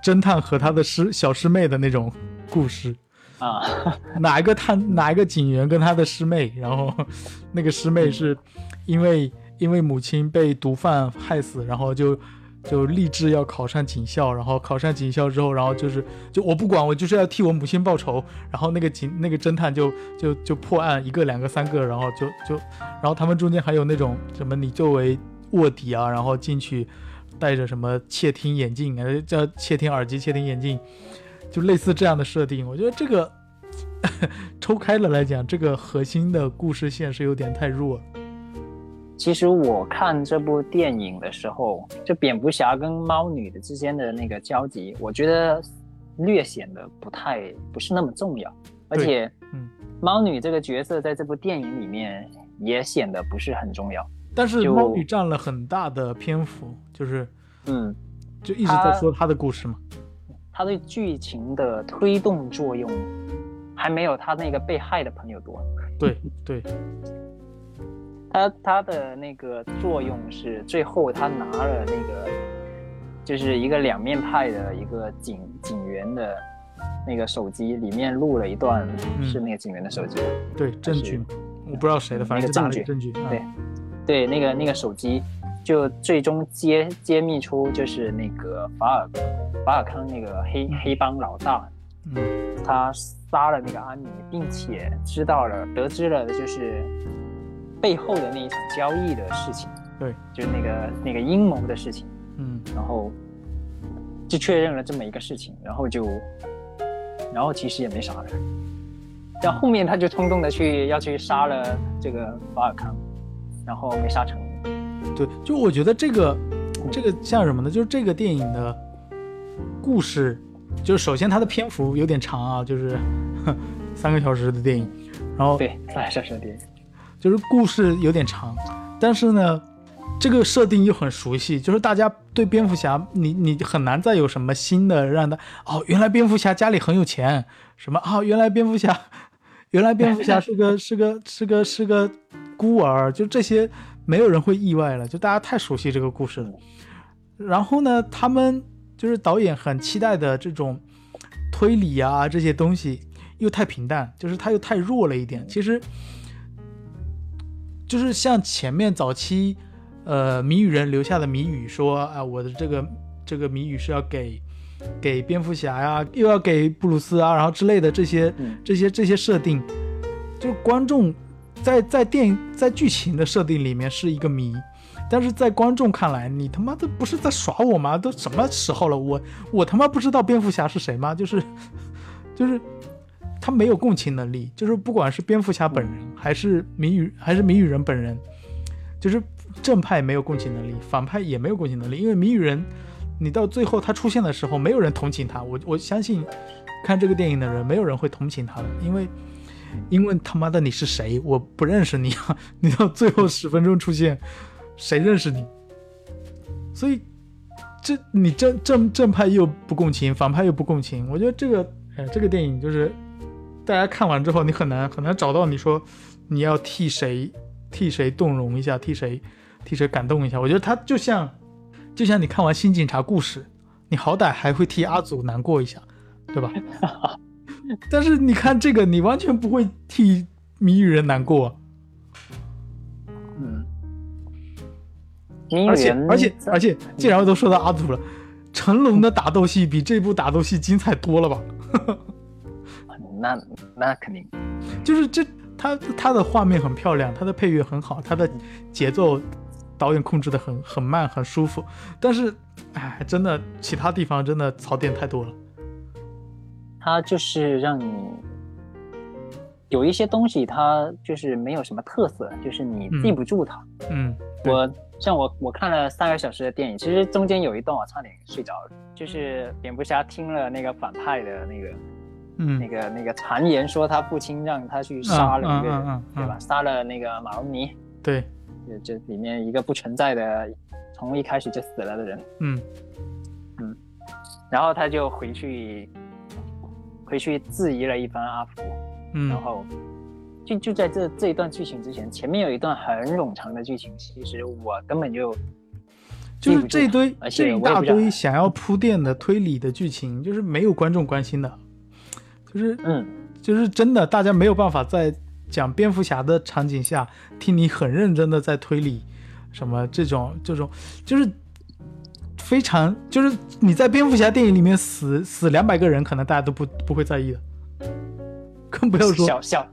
侦探和他的师小师妹的那种故事啊，哪一个探哪一个警员跟他的师妹，然后那个师妹是因为因为母亲被毒贩害死，然后就。就立志要考上警校，然后考上警校之后，然后就是就我不管，我就是要替我母亲报仇。然后那个警那个侦探就就就破案，一个两个三个，然后就就，然后他们中间还有那种什么，你作为卧底啊，然后进去戴着什么窃听眼镜，呃，叫窃听耳机、窃听眼镜，就类似这样的设定。我觉得这个 抽开了来讲，这个核心的故事线是有点太弱。其实我看这部电影的时候，就蝙蝠侠跟猫女的之间的那个交集，我觉得略显得不太不是那么重要，而且，嗯，猫女这个角色在这部电影里面也显得不是很重要。但是猫女占了很大的篇幅，就是，嗯，就一直在说她的故事嘛。她对剧情的推动作用，还没有她那个被害的朋友多。对对。他他的那个作用是最后他拿了那个，就是一个两面派的一个警警员的那个手机里面录了一段，是那个警员的手机，对证据，我不知道谁的，反正证据证据，对对，那个那个手机就最终揭揭秘出就是那个法尔法尔康那个黑黑帮老大，嗯，他杀了那个安妮，并且知道了得知了就是。背后的那一场交易的事情，对，就是那个那个阴谋的事情，嗯，然后就确认了这么一个事情，然后就，然后其实也没啥的，然后后面他就冲动的去要去杀了这个法尔康，然后没杀成。对，就我觉得这个这个像什么呢？就是这个电影的故事，就是首先它的篇幅有点长啊，就是 三个小时的电影，然后对三个小时的电影。就是故事有点长，但是呢，这个设定又很熟悉。就是大家对蝙蝠侠，你你很难再有什么新的让他哦，原来蝙蝠侠家里很有钱，什么啊？原来蝙蝠侠，原来蝙蝠侠是个 是个是个是个孤儿，就这些没有人会意外了。就大家太熟悉这个故事了。然后呢，他们就是导演很期待的这种推理啊这些东西又太平淡，就是他又太弱了一点。其实，就是像前面早期，呃，谜语人留下的谜语说啊，我的这个这个谜语是要给给蝙蝠侠呀，又要给布鲁斯啊，然后之类的这些这些这些设定，就是观众在在电影在剧情的设定里面是一个谜。但是在观众看来，你他妈的不是在耍我吗？都什么时候了，我我他妈不知道蝙蝠侠是谁吗？就是，就是他没有共情能力，就是不管是蝙蝠侠本人，还是谜语，还是谜语人本人，就是正派没有共情能力，反派也没有共情能力。因为谜语人，你到最后他出现的时候，没有人同情他。我我相信看这个电影的人，没有人会同情他的，因为因为他妈的你是谁？我不认识你啊！你到最后十分钟出现。谁认识你？所以，这你正正正派又不共情，反派又不共情。我觉得这个，哎，这个电影就是大家看完之后，你很难很难找到你说你要替谁替谁动容一下，替谁替谁感动一下。我觉得他就像就像你看完《新警察故事》，你好歹还会替阿祖难过一下，对吧？但是你看这个，你完全不会替谜语人难过。嗯而且而且而且，既然都说到阿祖了，成龙的打斗戏比这部打斗戏精彩多了吧？那那肯定，就是这他他的画面很漂亮，他的配乐很好，他的节奏导演控制的很很慢很舒服。但是，哎，真的其他地方真的槽点太多了。他就是让你有一些东西，他就是没有什么特色，就是你记不住他。嗯，我。像我我看了三个小时的电影，其实中间有一段我差点睡着了，就是蝙蝠侠听了那个反派的那个，嗯，那个那个谗言，说他父亲让他去杀了一个人，对吧？杀了那个马龙尼，对，就这里面一个不存在的，从一开始就死了的人，嗯。嗯，然后他就回去回去质疑了一番阿福，嗯，然后。就就在这这一段剧情之前，前面有一段很冗长的剧情，其实我根本就就是这一堆这一大堆想要铺垫的推理的剧情，就是没有观众关心的，就是嗯，就是真的，大家没有办法在讲蝙蝠侠的场景下听你很认真的在推理什么这种这种，就是非常就是你在蝙蝠侠电影里面死死两百个人，可能大家都不不会在意的，更不要说小小。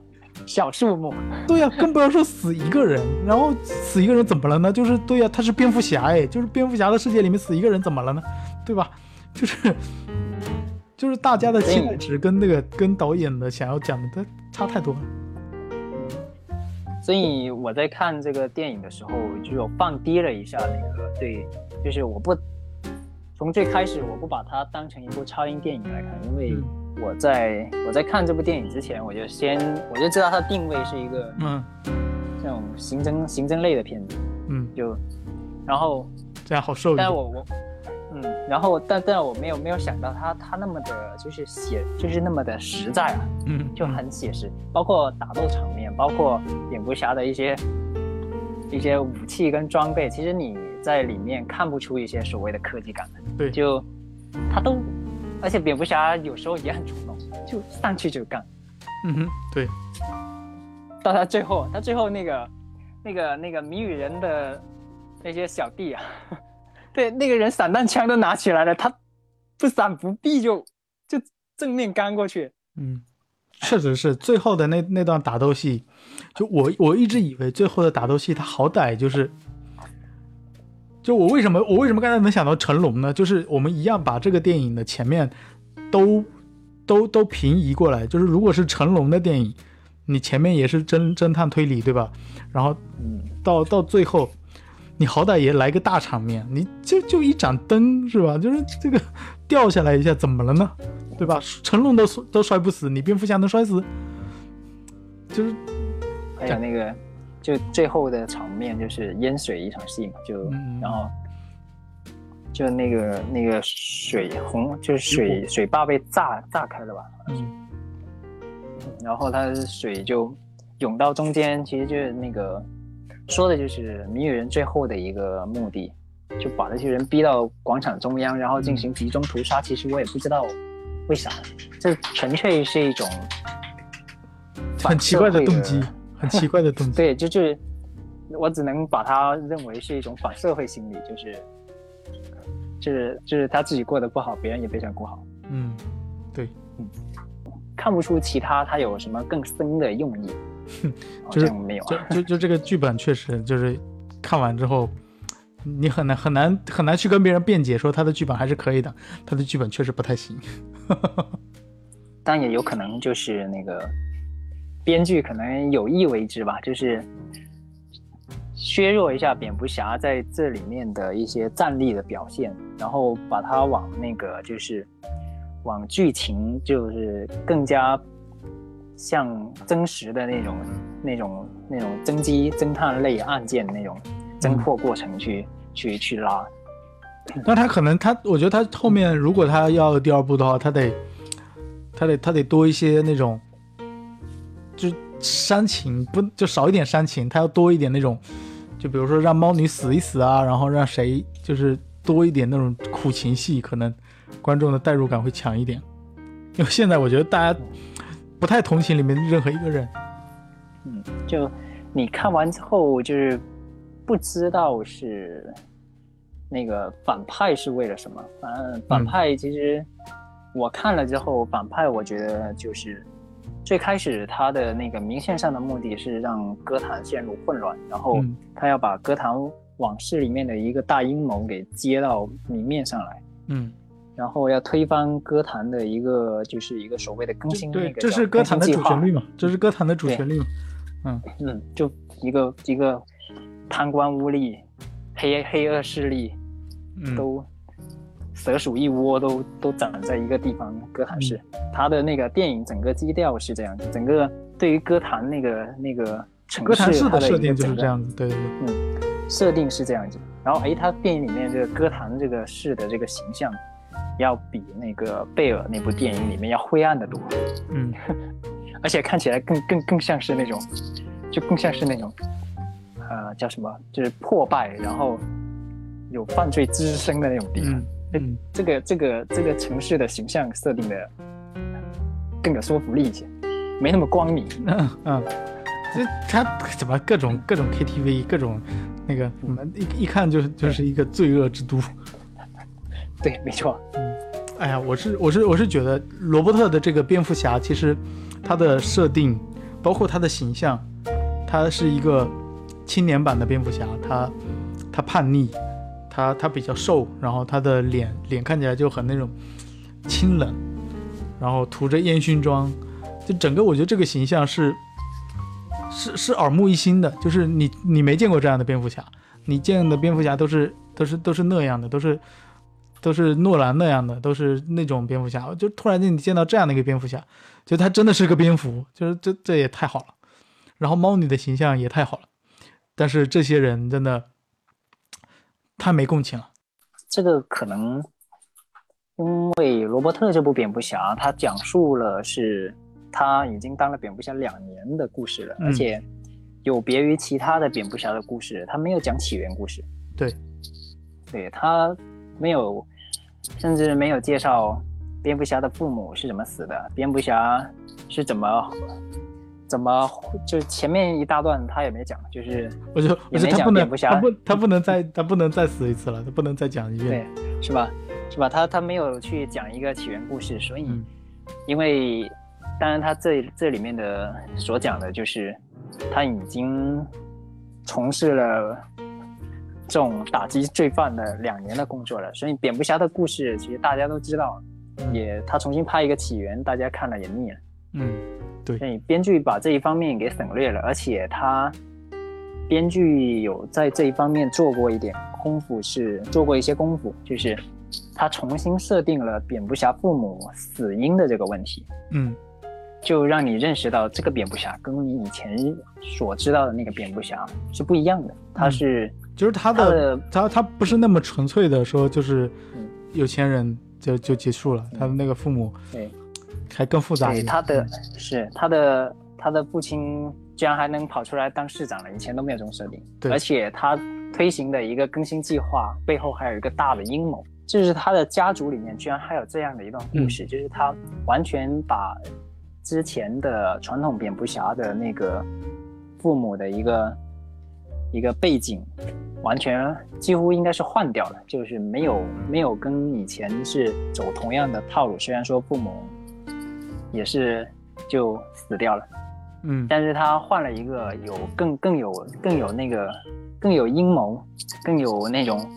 小数目，对呀，更不要说死一个人，然后死一个人怎么了呢？就是对呀，他是蝙蝠侠哎，就是蝙蝠侠的世界里面死一个人怎么了呢？对吧？就是就是大家的期待值跟那个跟导演的想要讲的，差太多了。所以我在看这个电影的时候，就放低了一下那个对，就是我不从最开始我不把它当成一部超英电影来看，因为。我在我在看这部电影之前，我就先我就知道它定位是一个嗯，这种刑侦刑侦类的片子，嗯，就然后这样好受一但我我嗯，然后但但我没有没有想到他他那么的就是写就是那么的实在啊，嗯，就很写实，包括打斗场面，包括蝙蝠侠的一些一些武器跟装备，其实你在里面看不出一些所谓的科技感的，对，就他都。而且蝙蝠侠有时候也很冲动，就上去就干。嗯哼，对。到他最后，他最后那个、那个、那个谜语人的那些小弟啊，对，那个人散弹枪都拿起来了，他不闪不避就就正面干过去。嗯，确实是最后的那那段打斗戏，就我我一直以为最后的打斗戏，他好歹就是。就我为什么我为什么刚才能想到成龙呢？就是我们一样把这个电影的前面都都都平移过来。就是如果是成龙的电影，你前面也是侦侦探推理，对吧？然后到到最后，你好歹也来个大场面，你就就一盏灯是吧？就是这个掉下来一下，怎么了呢？对吧？成龙都都摔不死，你蝙蝠侠能摔死？就是还有那个。就最后的场面就是淹水一场戏嘛，就然后就那个那个水洪，就是水水坝被炸炸开了吧？嗯，然后它水就涌到中间，其实就是那个说的就是谜语人最后的一个目的，就把这些人逼到广场中央，然后进行集中屠杀。其实我也不知道为啥，这纯粹是一种很奇怪的动机，很奇怪的动 机。对，就是我只能把它认为是一种反社会心理，就是就是就是他自己过得不好，别人也别想过好。嗯，对，嗯，看不出其他他有什么更深的用意，就是没有，就就就这个剧本确实就是看完之后。你很难很难很难去跟别人辩解说他的剧本还是可以的，他的剧本确实不太行。但也有可能就是那个编剧可能有意为之吧，就是削弱一下蝙蝠侠在这里面的一些战力的表现，然后把它往那个就是往剧情就是更加像真实的那种那种那种侦缉侦探类案件那种侦破过程去。去去拉，那他可能他，我觉得他后面如果他要第二部的话，他得，他得他得多一些那种，就煽情不就少一点煽情，他要多一点那种，就比如说让猫女死一死啊，然后让谁就是多一点那种苦情戏，可能观众的代入感会强一点。因为现在我觉得大家不太同情里面任何一个人。嗯，就你看完之后就是不知道是。那个反派是为了什么？反正反派其实我看了之后，反派我觉得就是最开始他的那个明线上的目的是让歌坛陷入混乱，然后他要把歌坛往事里面的一个大阴谋给接到明面上来，嗯，然后要推翻歌坛的一个就是一个所谓的更新，对，这是歌坛的主旋律嘛？这是歌坛的主旋律嘛？嗯嗯，就一个一个贪官污吏。黑黑恶势力，都蛇鼠一窝，都都长在一个地方。歌坛市，他的那个电影整个基调是这样子，整个对于歌坛那个那个城市的设定就是这样子，对对对，嗯，设定是这样子。然后，哎，他电影里面这个歌坛这个市的这个形象，要比那个贝尔那部电影里面要灰暗的多，嗯，而且看起来更更更像是那种，就更像是那种。呃，叫什么？就是破败，然后有犯罪滋生的那种地方。嗯，这个这个这个城市的形象设定的更有说服力一些，没那么光明。嗯嗯，这他怎么各种各种 KTV，各种那个，我们一一看就是就是一个罪恶之都。对，没错。嗯，哎呀，我是我是我是觉得罗伯特的这个蝙蝠侠，其实他的设定，包括他的形象，他是一个。青年版的蝙蝠侠，他他叛逆，他他比较瘦，然后他的脸脸看起来就很那种清冷，然后涂着烟熏妆，就整个我觉得这个形象是是是耳目一新的，就是你你没见过这样的蝙蝠侠，你见的蝙蝠侠都是都是都是那样的，都是都是诺兰那样的，都是那种蝙蝠侠，就突然间你见到这样的一个蝙蝠侠，就他真的是个蝙蝠，就是这这也太好了，然后猫女的形象也太好了。但是这些人真的太没共情了。这个可能因为罗伯特这部蝙蝠侠，他讲述了是他已经当了蝙蝠侠两年的故事了，而且有别于其他的蝙蝠侠的故事，他没有讲起源故事。对，对他没有，甚至没有介绍蝙蝠侠的父母是怎么死的，蝙蝠侠是怎么。怎么就前面一大段他也没讲，就是我就也没讲蝙蝠侠，他不他不能再他不能再死一次了，他不能再讲一遍，对，是吧？是吧？他他没有去讲一个起源故事，所以因为当然他这这里面的所讲的就是他已经从事了这种打击罪犯的两年的工作了，所以蝙蝠侠的故事其实大家都知道，也他重新拍一个起源，大家看了也腻了，嗯。对，所以编剧把这一方面给省略了，而且他编剧有在这一方面做过一点功夫，是做过一些功夫，就是他重新设定了蝙蝠侠父母死因的这个问题，嗯，就让你认识到这个蝙蝠侠跟你以前所知道的那个蝙蝠侠是不一样的，他是就是他的他他不是那么纯粹的说就是有钱人就就结束了，他的那个父母对。还更复杂。对，他的是他的他的父亲居然还能跑出来当市长了，以前都没有这种设定。对，而且他推行的一个更新计划背后还有一个大的阴谋，就是他的家族里面居然还有这样的一段故事，就是他完全把之前的传统蝙蝠侠的那个父母的一个一个背景，完全几乎应该是换掉了，就是没有没有跟以前是走同样的套路，虽然说父母也是就死掉了。嗯，但是他换了一个有更更有更有那个更有阴谋，更有那种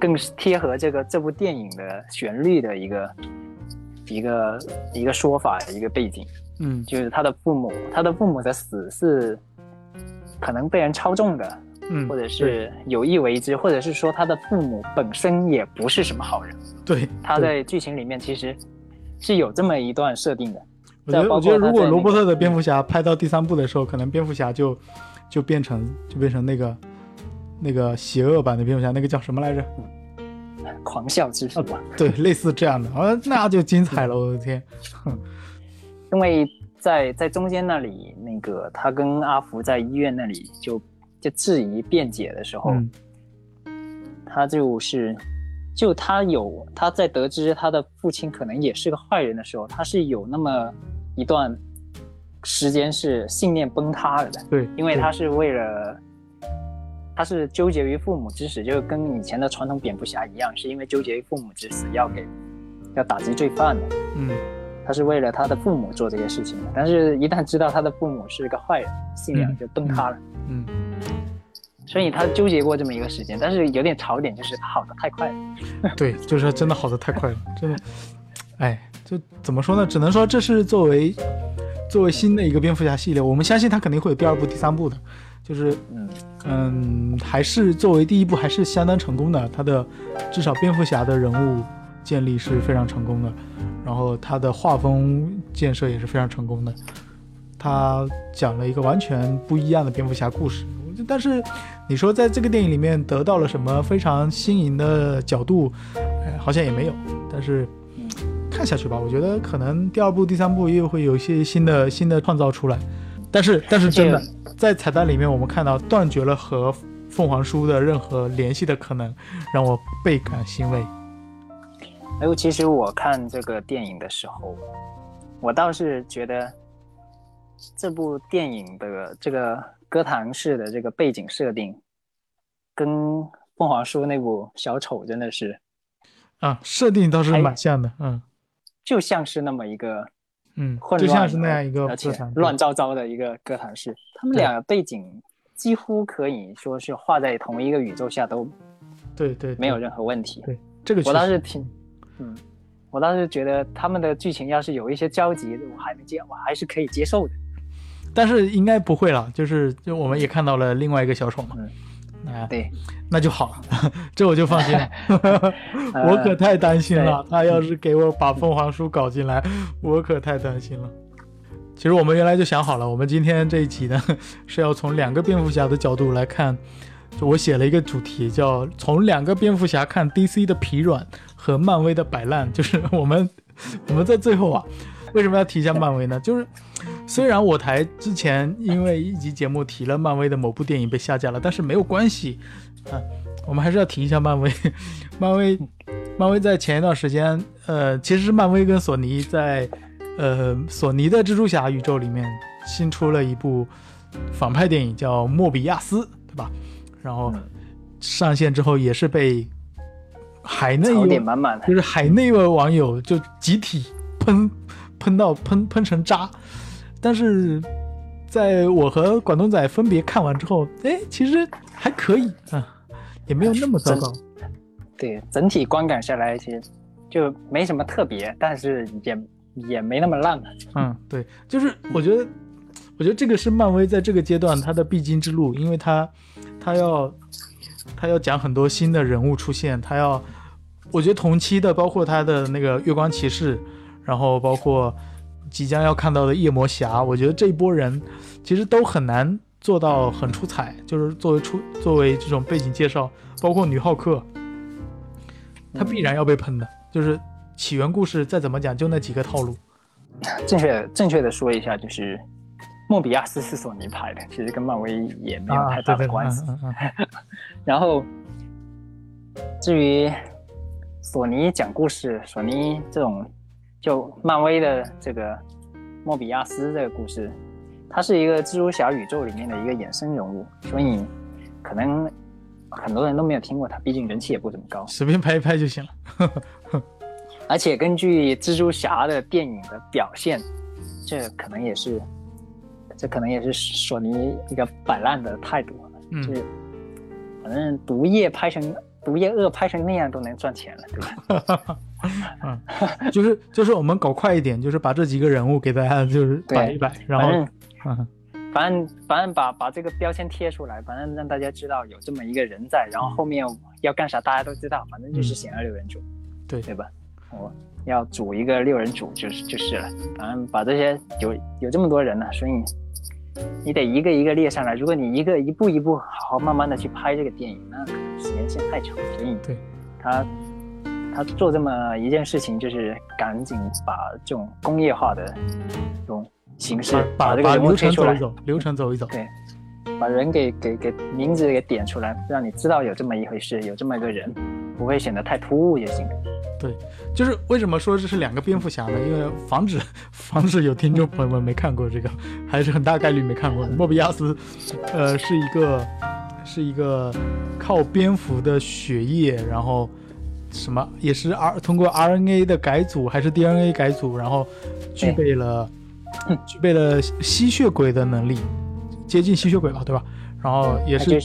更贴合这个这部电影的旋律的一个一个一个说法一个背景。嗯，就是他的父母，他的父母的死是可能被人操纵的，嗯，或者是有意为之，或者是说他的父母本身也不是什么好人。对，他在剧情里面其实是有这么一段设定的。我觉得，我觉得如果罗伯特的蝙蝠侠拍到第三部的时候，可能蝙蝠侠就就变成就变成那个那个邪恶版的蝙蝠侠，那个叫什么来着？狂笑之术吧。对，类似这样的，啊，那就精彩了，我的天！因为在在中间那里，那个他跟阿福在医院那里就就质疑辩解的时候，他就是就他有他在得知他的父亲可能也是个坏人的时候，他是有那么。一段时间是信念崩塌了的，对，因为他是为了，他是纠结于父母之死，就跟以前的传统蝙蝠侠一样，是因为纠结于父母之死要给要打击罪犯的，嗯，他是为了他的父母做这些事情的，但是一旦知道他的父母是个坏人，信仰就崩塌了，嗯，所以他纠结过这么一个时间，但是有点槽点就是他好的太快了，对，就是真的好的太快了，真的，哎。就怎么说呢？只能说这是作为作为新的一个蝙蝠侠系列，我们相信他肯定会有第二部、第三部的。就是嗯嗯，还是作为第一部还是相当成功的。他的至少蝙蝠侠的人物建立是非常成功的，然后他的画风建设也是非常成功的。他讲了一个完全不一样的蝙蝠侠故事。但是你说在这个电影里面得到了什么非常新颖的角度，好像也没有。但是。看下去吧，我觉得可能第二部、第三部又会有一些新的新的创造出来，但是但是真的在彩蛋里面，我们看到断绝了和凤凰叔的任何联系的可能，让我倍感欣慰。哎呦，其实我看这个电影的时候，我倒是觉得这部电影的这个歌坛式的这个背景设定，跟凤凰叔那部小丑真的是啊，设定倒是蛮像的，嗯。就像是那么一个，嗯，就像是那样一个而且乱糟糟的一个歌坛式，他们俩个背景几乎可以说是画在同一个宇宙下都，对对，没有任何问题。对，这个我倒是挺，嗯，我倒是觉得他们的剧情要是有一些交集，我还能接，我还是可以接受的。但是应该不会了，就是就我们也看到了另外一个小丑嘛。啊，对，那就好了，这我就放心了。我可太担心了，他要是给我把凤凰叔搞进来，我可太担心了。其实我们原来就想好了，我们今天这一集呢是要从两个蝙蝠侠的角度来看，就我写了一个主题，叫从两个蝙蝠侠看 DC 的疲软和漫威的摆烂。就是我们我们在最后啊，为什么要提一下漫威呢？就是。虽然我台之前因为一集节目提了漫威的某部电影被下架了，但是没有关系，啊，我们还是要提一下漫威。漫威，漫威在前一段时间，呃，其实是漫威跟索尼在，呃，索尼的蜘蛛侠宇宙里面新出了一部反派电影，叫《莫比亚斯》，对吧？然后上线之后也是被海内就是海内的网友就集体喷喷到喷喷成渣。但是，在我和广东仔分别看完之后，哎，其实还可以啊，也没有那么糟糕。对，整体观感下来，其实就没什么特别，但是也也没那么烂。嗯，对，就是我觉得，我觉得这个是漫威在这个阶段它的必经之路，因为它，它要，它要讲很多新的人物出现，它要，我觉得同期的包括他的那个月光骑士，然后包括。即将要看到的夜魔侠，我觉得这一波人其实都很难做到很出彩。就是作为出作为这种背景介绍，包括女浩克，他必然要被喷的。就是起源故事再怎么讲，就那几个套路。正确正确的说一下，就是莫比亚斯是索尼拍的，其实跟漫威也没有太大的关系。然后至于索尼讲故事，索尼这种就漫威的这个莫比亚斯这个故事，它是一个蜘蛛侠宇宙里面的一个衍生人物，所以可能很多人都没有听过他，毕竟人气也不怎么高。随便拍一拍就行了。而且根据蜘蛛侠的电影的表现，这可能也是。这可能也是索尼一个摆烂的态度，就是反正毒液拍成毒液二拍成那样都能赚钱了，对吧？嗯，就是就是我们搞快一点，就是把这几个人物给大家就是摆一摆，然后，反正反正把把这个标签贴出来，反正让大家知道有这么一个人在，然后后面要干啥大家都知道，反正就是险恶六人组，对对吧？我要组一个六人组就是就是了，反正把这些有有这么多人呢，所以。你得一个一个列上来。如果你一个一步一步好好慢慢的去拍这个电影，那可能时间线太长。所以，对，他他做这么一件事情，就是赶紧把这种工业化的这种形式，把这个流程走一走，流程走一走。对，把人给给给名字给点出来，让你知道有这么一回事，有这么一个人，不会显得太突兀也行。对，就是为什么说这是两个蝙蝠侠呢？因为防止 防止有听众朋友们没看过这个，还是很大概率没看过。莫比亚斯，呃，是一个是一个靠蝙蝠的血液，然后什么也是 R 通过 RNA 的改组还是 DNA 改组，然后具备了具备了吸血鬼的能力，接近吸血鬼吧，对吧？然后也是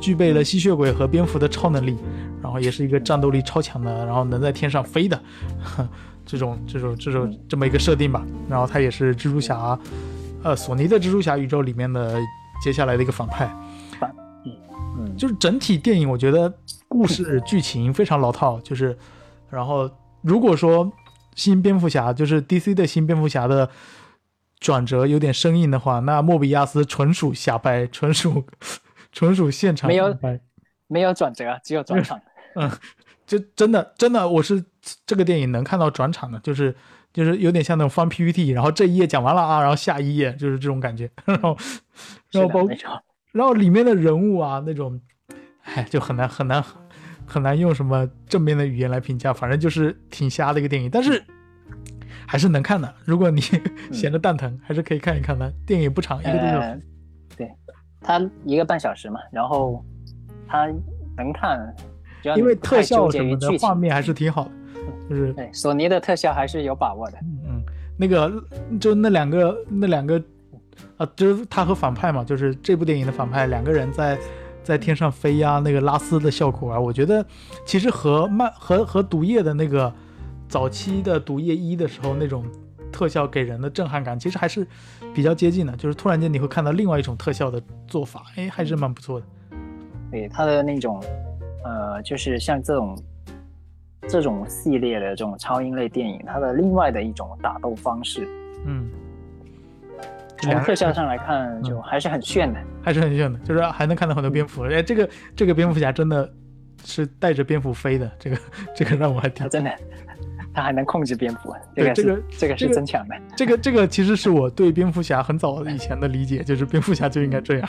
具备了吸血鬼和蝙蝠的超能力。然后也是一个战斗力超强的，然后能在天上飞的，这种这种这种这么一个设定吧。然后他也是蜘蛛侠，呃，索尼的蜘蛛侠宇宙里面的接下来的一个反派。反，嗯，就是整体电影我觉得故事剧情非常老套，就是，然后如果说新蝙蝠侠就是 DC 的新蝙蝠侠的转折有点生硬的话，那莫比亚斯纯属瞎掰，纯属 纯属现场没有没有转折，只有转场。嗯，就真的真的，我是这个电影能看到转场的，就是就是有点像那种翻 PPT，然后这一页讲完了啊，然后下一页就是这种感觉，然后然后包然后里面的人物啊那种，哎，就很难很难很难用什么正面的语言来评价，反正就是挺瞎的一个电影，但是还是能看的。如果你闲着蛋疼，还是可以看一看的。电影不长，一个多小时，对，它一个半小时嘛，然后它能看。因为特效什么的画面还是挺好的，就是对索尼的特效还是有把握的。嗯，那个就那两个那两个啊，就是他和反派嘛，就是这部电影的反派两个人在在天上飞呀，那个拉丝的效果啊，我觉得其实和漫和和毒液的那个早期的毒液一的时候那种特效给人的震撼感，其实还是比较接近的。就是突然间你会看到另外一种特效的做法，哎，还是蛮不错的。对他的那种。呃，就是像这种这种系列的这种超英类电影，它的另外的一种打斗方式，嗯，从特效上来看，就还是很炫的，还是很炫的，就是还能看到很多蝙蝠。哎，这个这个蝙蝠侠真的是带着蝙蝠飞的，这个这个让我还挺真的，他还能控制蝙蝠，这个这个这个是增强的。这个这个其实是我对蝙蝠侠很早以前的理解，就是蝙蝠侠就应该这样。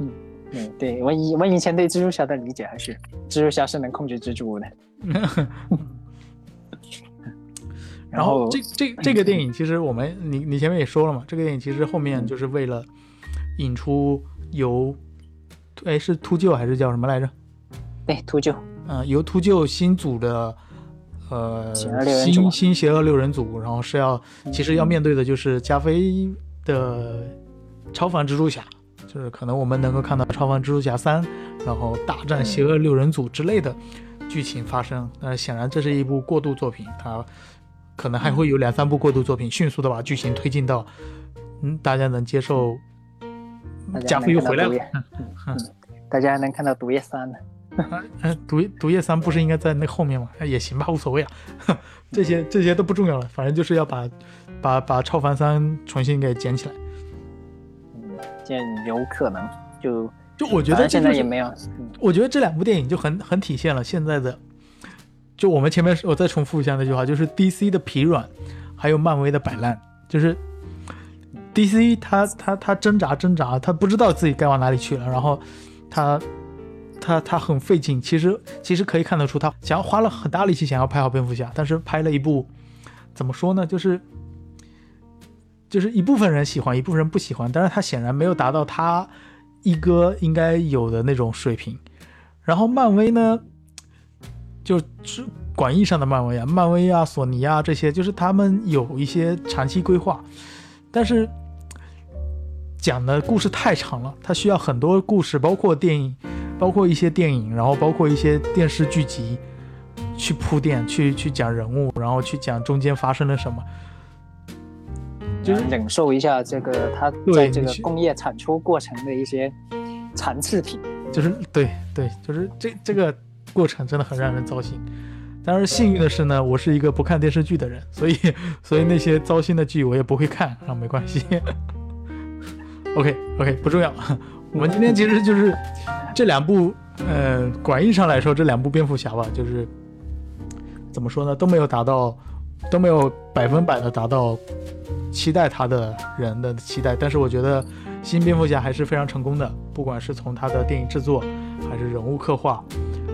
嗯。嗯，对我以我以前对蜘蛛侠的理解还是蜘蛛侠是能控制蜘蛛的。然后这这这个电影其实我们你你前面也说了嘛，这个电影其实后面就是为了引出由哎是秃鹫还是叫什么来着？对，秃鹫。嗯，由秃鹫新组的呃新新邪恶六人组，然后是要其实要面对的就是加菲的超凡蜘蛛侠。就是可能我们能够看到超凡蜘蛛侠三，然后大战邪恶六人组之类的剧情发生。但是显然这是一部过渡作品，它可能还会有两三部过渡作品，迅速的把剧情推进到嗯大家能接受。加菲又回来了，大家还能看到毒液三呢。嗯，毒毒液三不是应该在那后面吗？也行吧，无所谓啊。这些这些都不重要了，反正就是要把把把超凡三重新给捡起来。现有可能就就我觉得现在也没有，我觉得这两部电影就很很体现了现在的，就我们前面我再重复一下那句话，就是 DC 的疲软，还有漫威的摆烂，就是 DC 他他他挣扎挣扎，他不知道自己该往哪里去了，然后他他他很费劲。其实其实可以看得出，他想要花了很大力气想要拍好蝙蝠侠，但是拍了一部怎么说呢？就是就是一部分人喜欢，一部分人不喜欢，但是他显然没有达到他一哥应该有的那种水平。然后漫威呢，就是广义上的漫威啊，漫威啊，索尼啊这些，就是他们有一些长期规划。但是讲的故事太长了，它需要很多故事，包括电影，包括一些电影，然后包括一些电视剧集，去铺垫，去去讲人物，然后去讲中间发生了什么，就是忍受一下这个它在这个工业产出过程的一些残次品，就是对对，就是这这个过程真的很让人糟心。但是幸运的是呢，我是一个不看电视剧的人，所以所以那些糟心的剧我也不会看，啊，没关系。OK OK 不重要。我们今天其实就是这两部，呃，广义上来说这两部蝙蝠侠吧，就是怎么说呢，都没有达到，都没有百分百的达到期待他的人的期待。但是我觉得新蝙蝠侠还是非常成功的，不管是从他的电影制作还是人物刻画。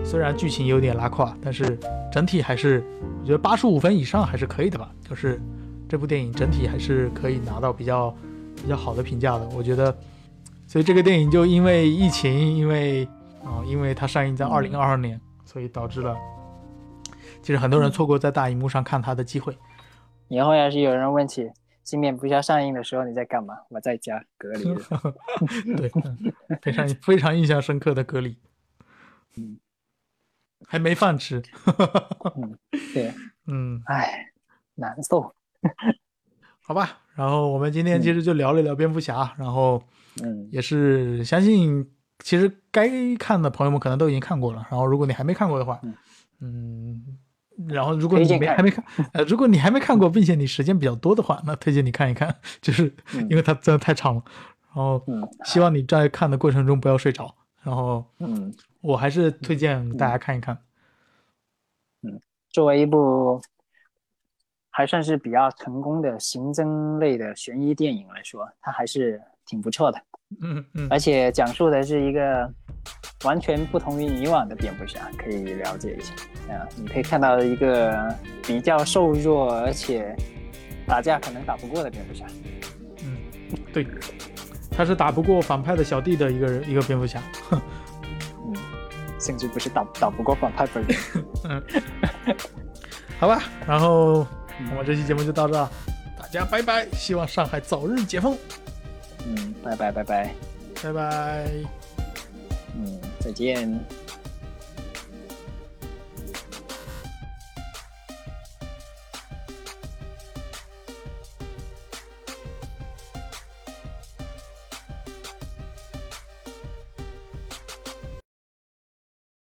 虽然剧情有点拉胯，但是整体还是我觉得八十五分以上还是可以的吧。就是这部电影整体还是可以拿到比较比较好的评价的。我觉得，所以这个电影就因为疫情，因为啊，因为它上映在二零二二年，所以导致了其实很多人错过在大荧幕上看他的机会。以后要是有人问起新蝙蝠侠上映的时候你在干嘛，我在家隔离。对，非常非常印象深刻的隔离。嗯。还没饭吃，嗯，对，嗯，唉，难受，好吧。然后我们今天其实就聊了聊蝙蝠侠，然后，嗯，也是相信其实该看的朋友们可能都已经看过了。然后如果你还没看过的话，嗯，然后如果你没还没看，呃，如果你还没看过，并且你时间比较多的话，那推荐你看一看，就是因为它真的太长了。然后，希望你在看的过程中不要睡着。然后，嗯。我还是推荐大家看一看。嗯，作为一部还算是比较成功的刑侦类的悬疑电影来说，它还是挺不错的。嗯嗯。而且讲述的是一个完全不同于以往的蝙蝠侠，可以了解一下。啊，你可以看到一个比较瘦弱，而且打架可能打不过的蝙蝠侠。嗯，对，他是打不过反派的小弟的一个人，一个蝙蝠侠。嗯甚至不是打打不过反派本人。嗯，好吧，然后我们这期节目就到这，大家拜拜，希望上海早日解封。嗯，拜拜拜拜拜拜，嗯，再见。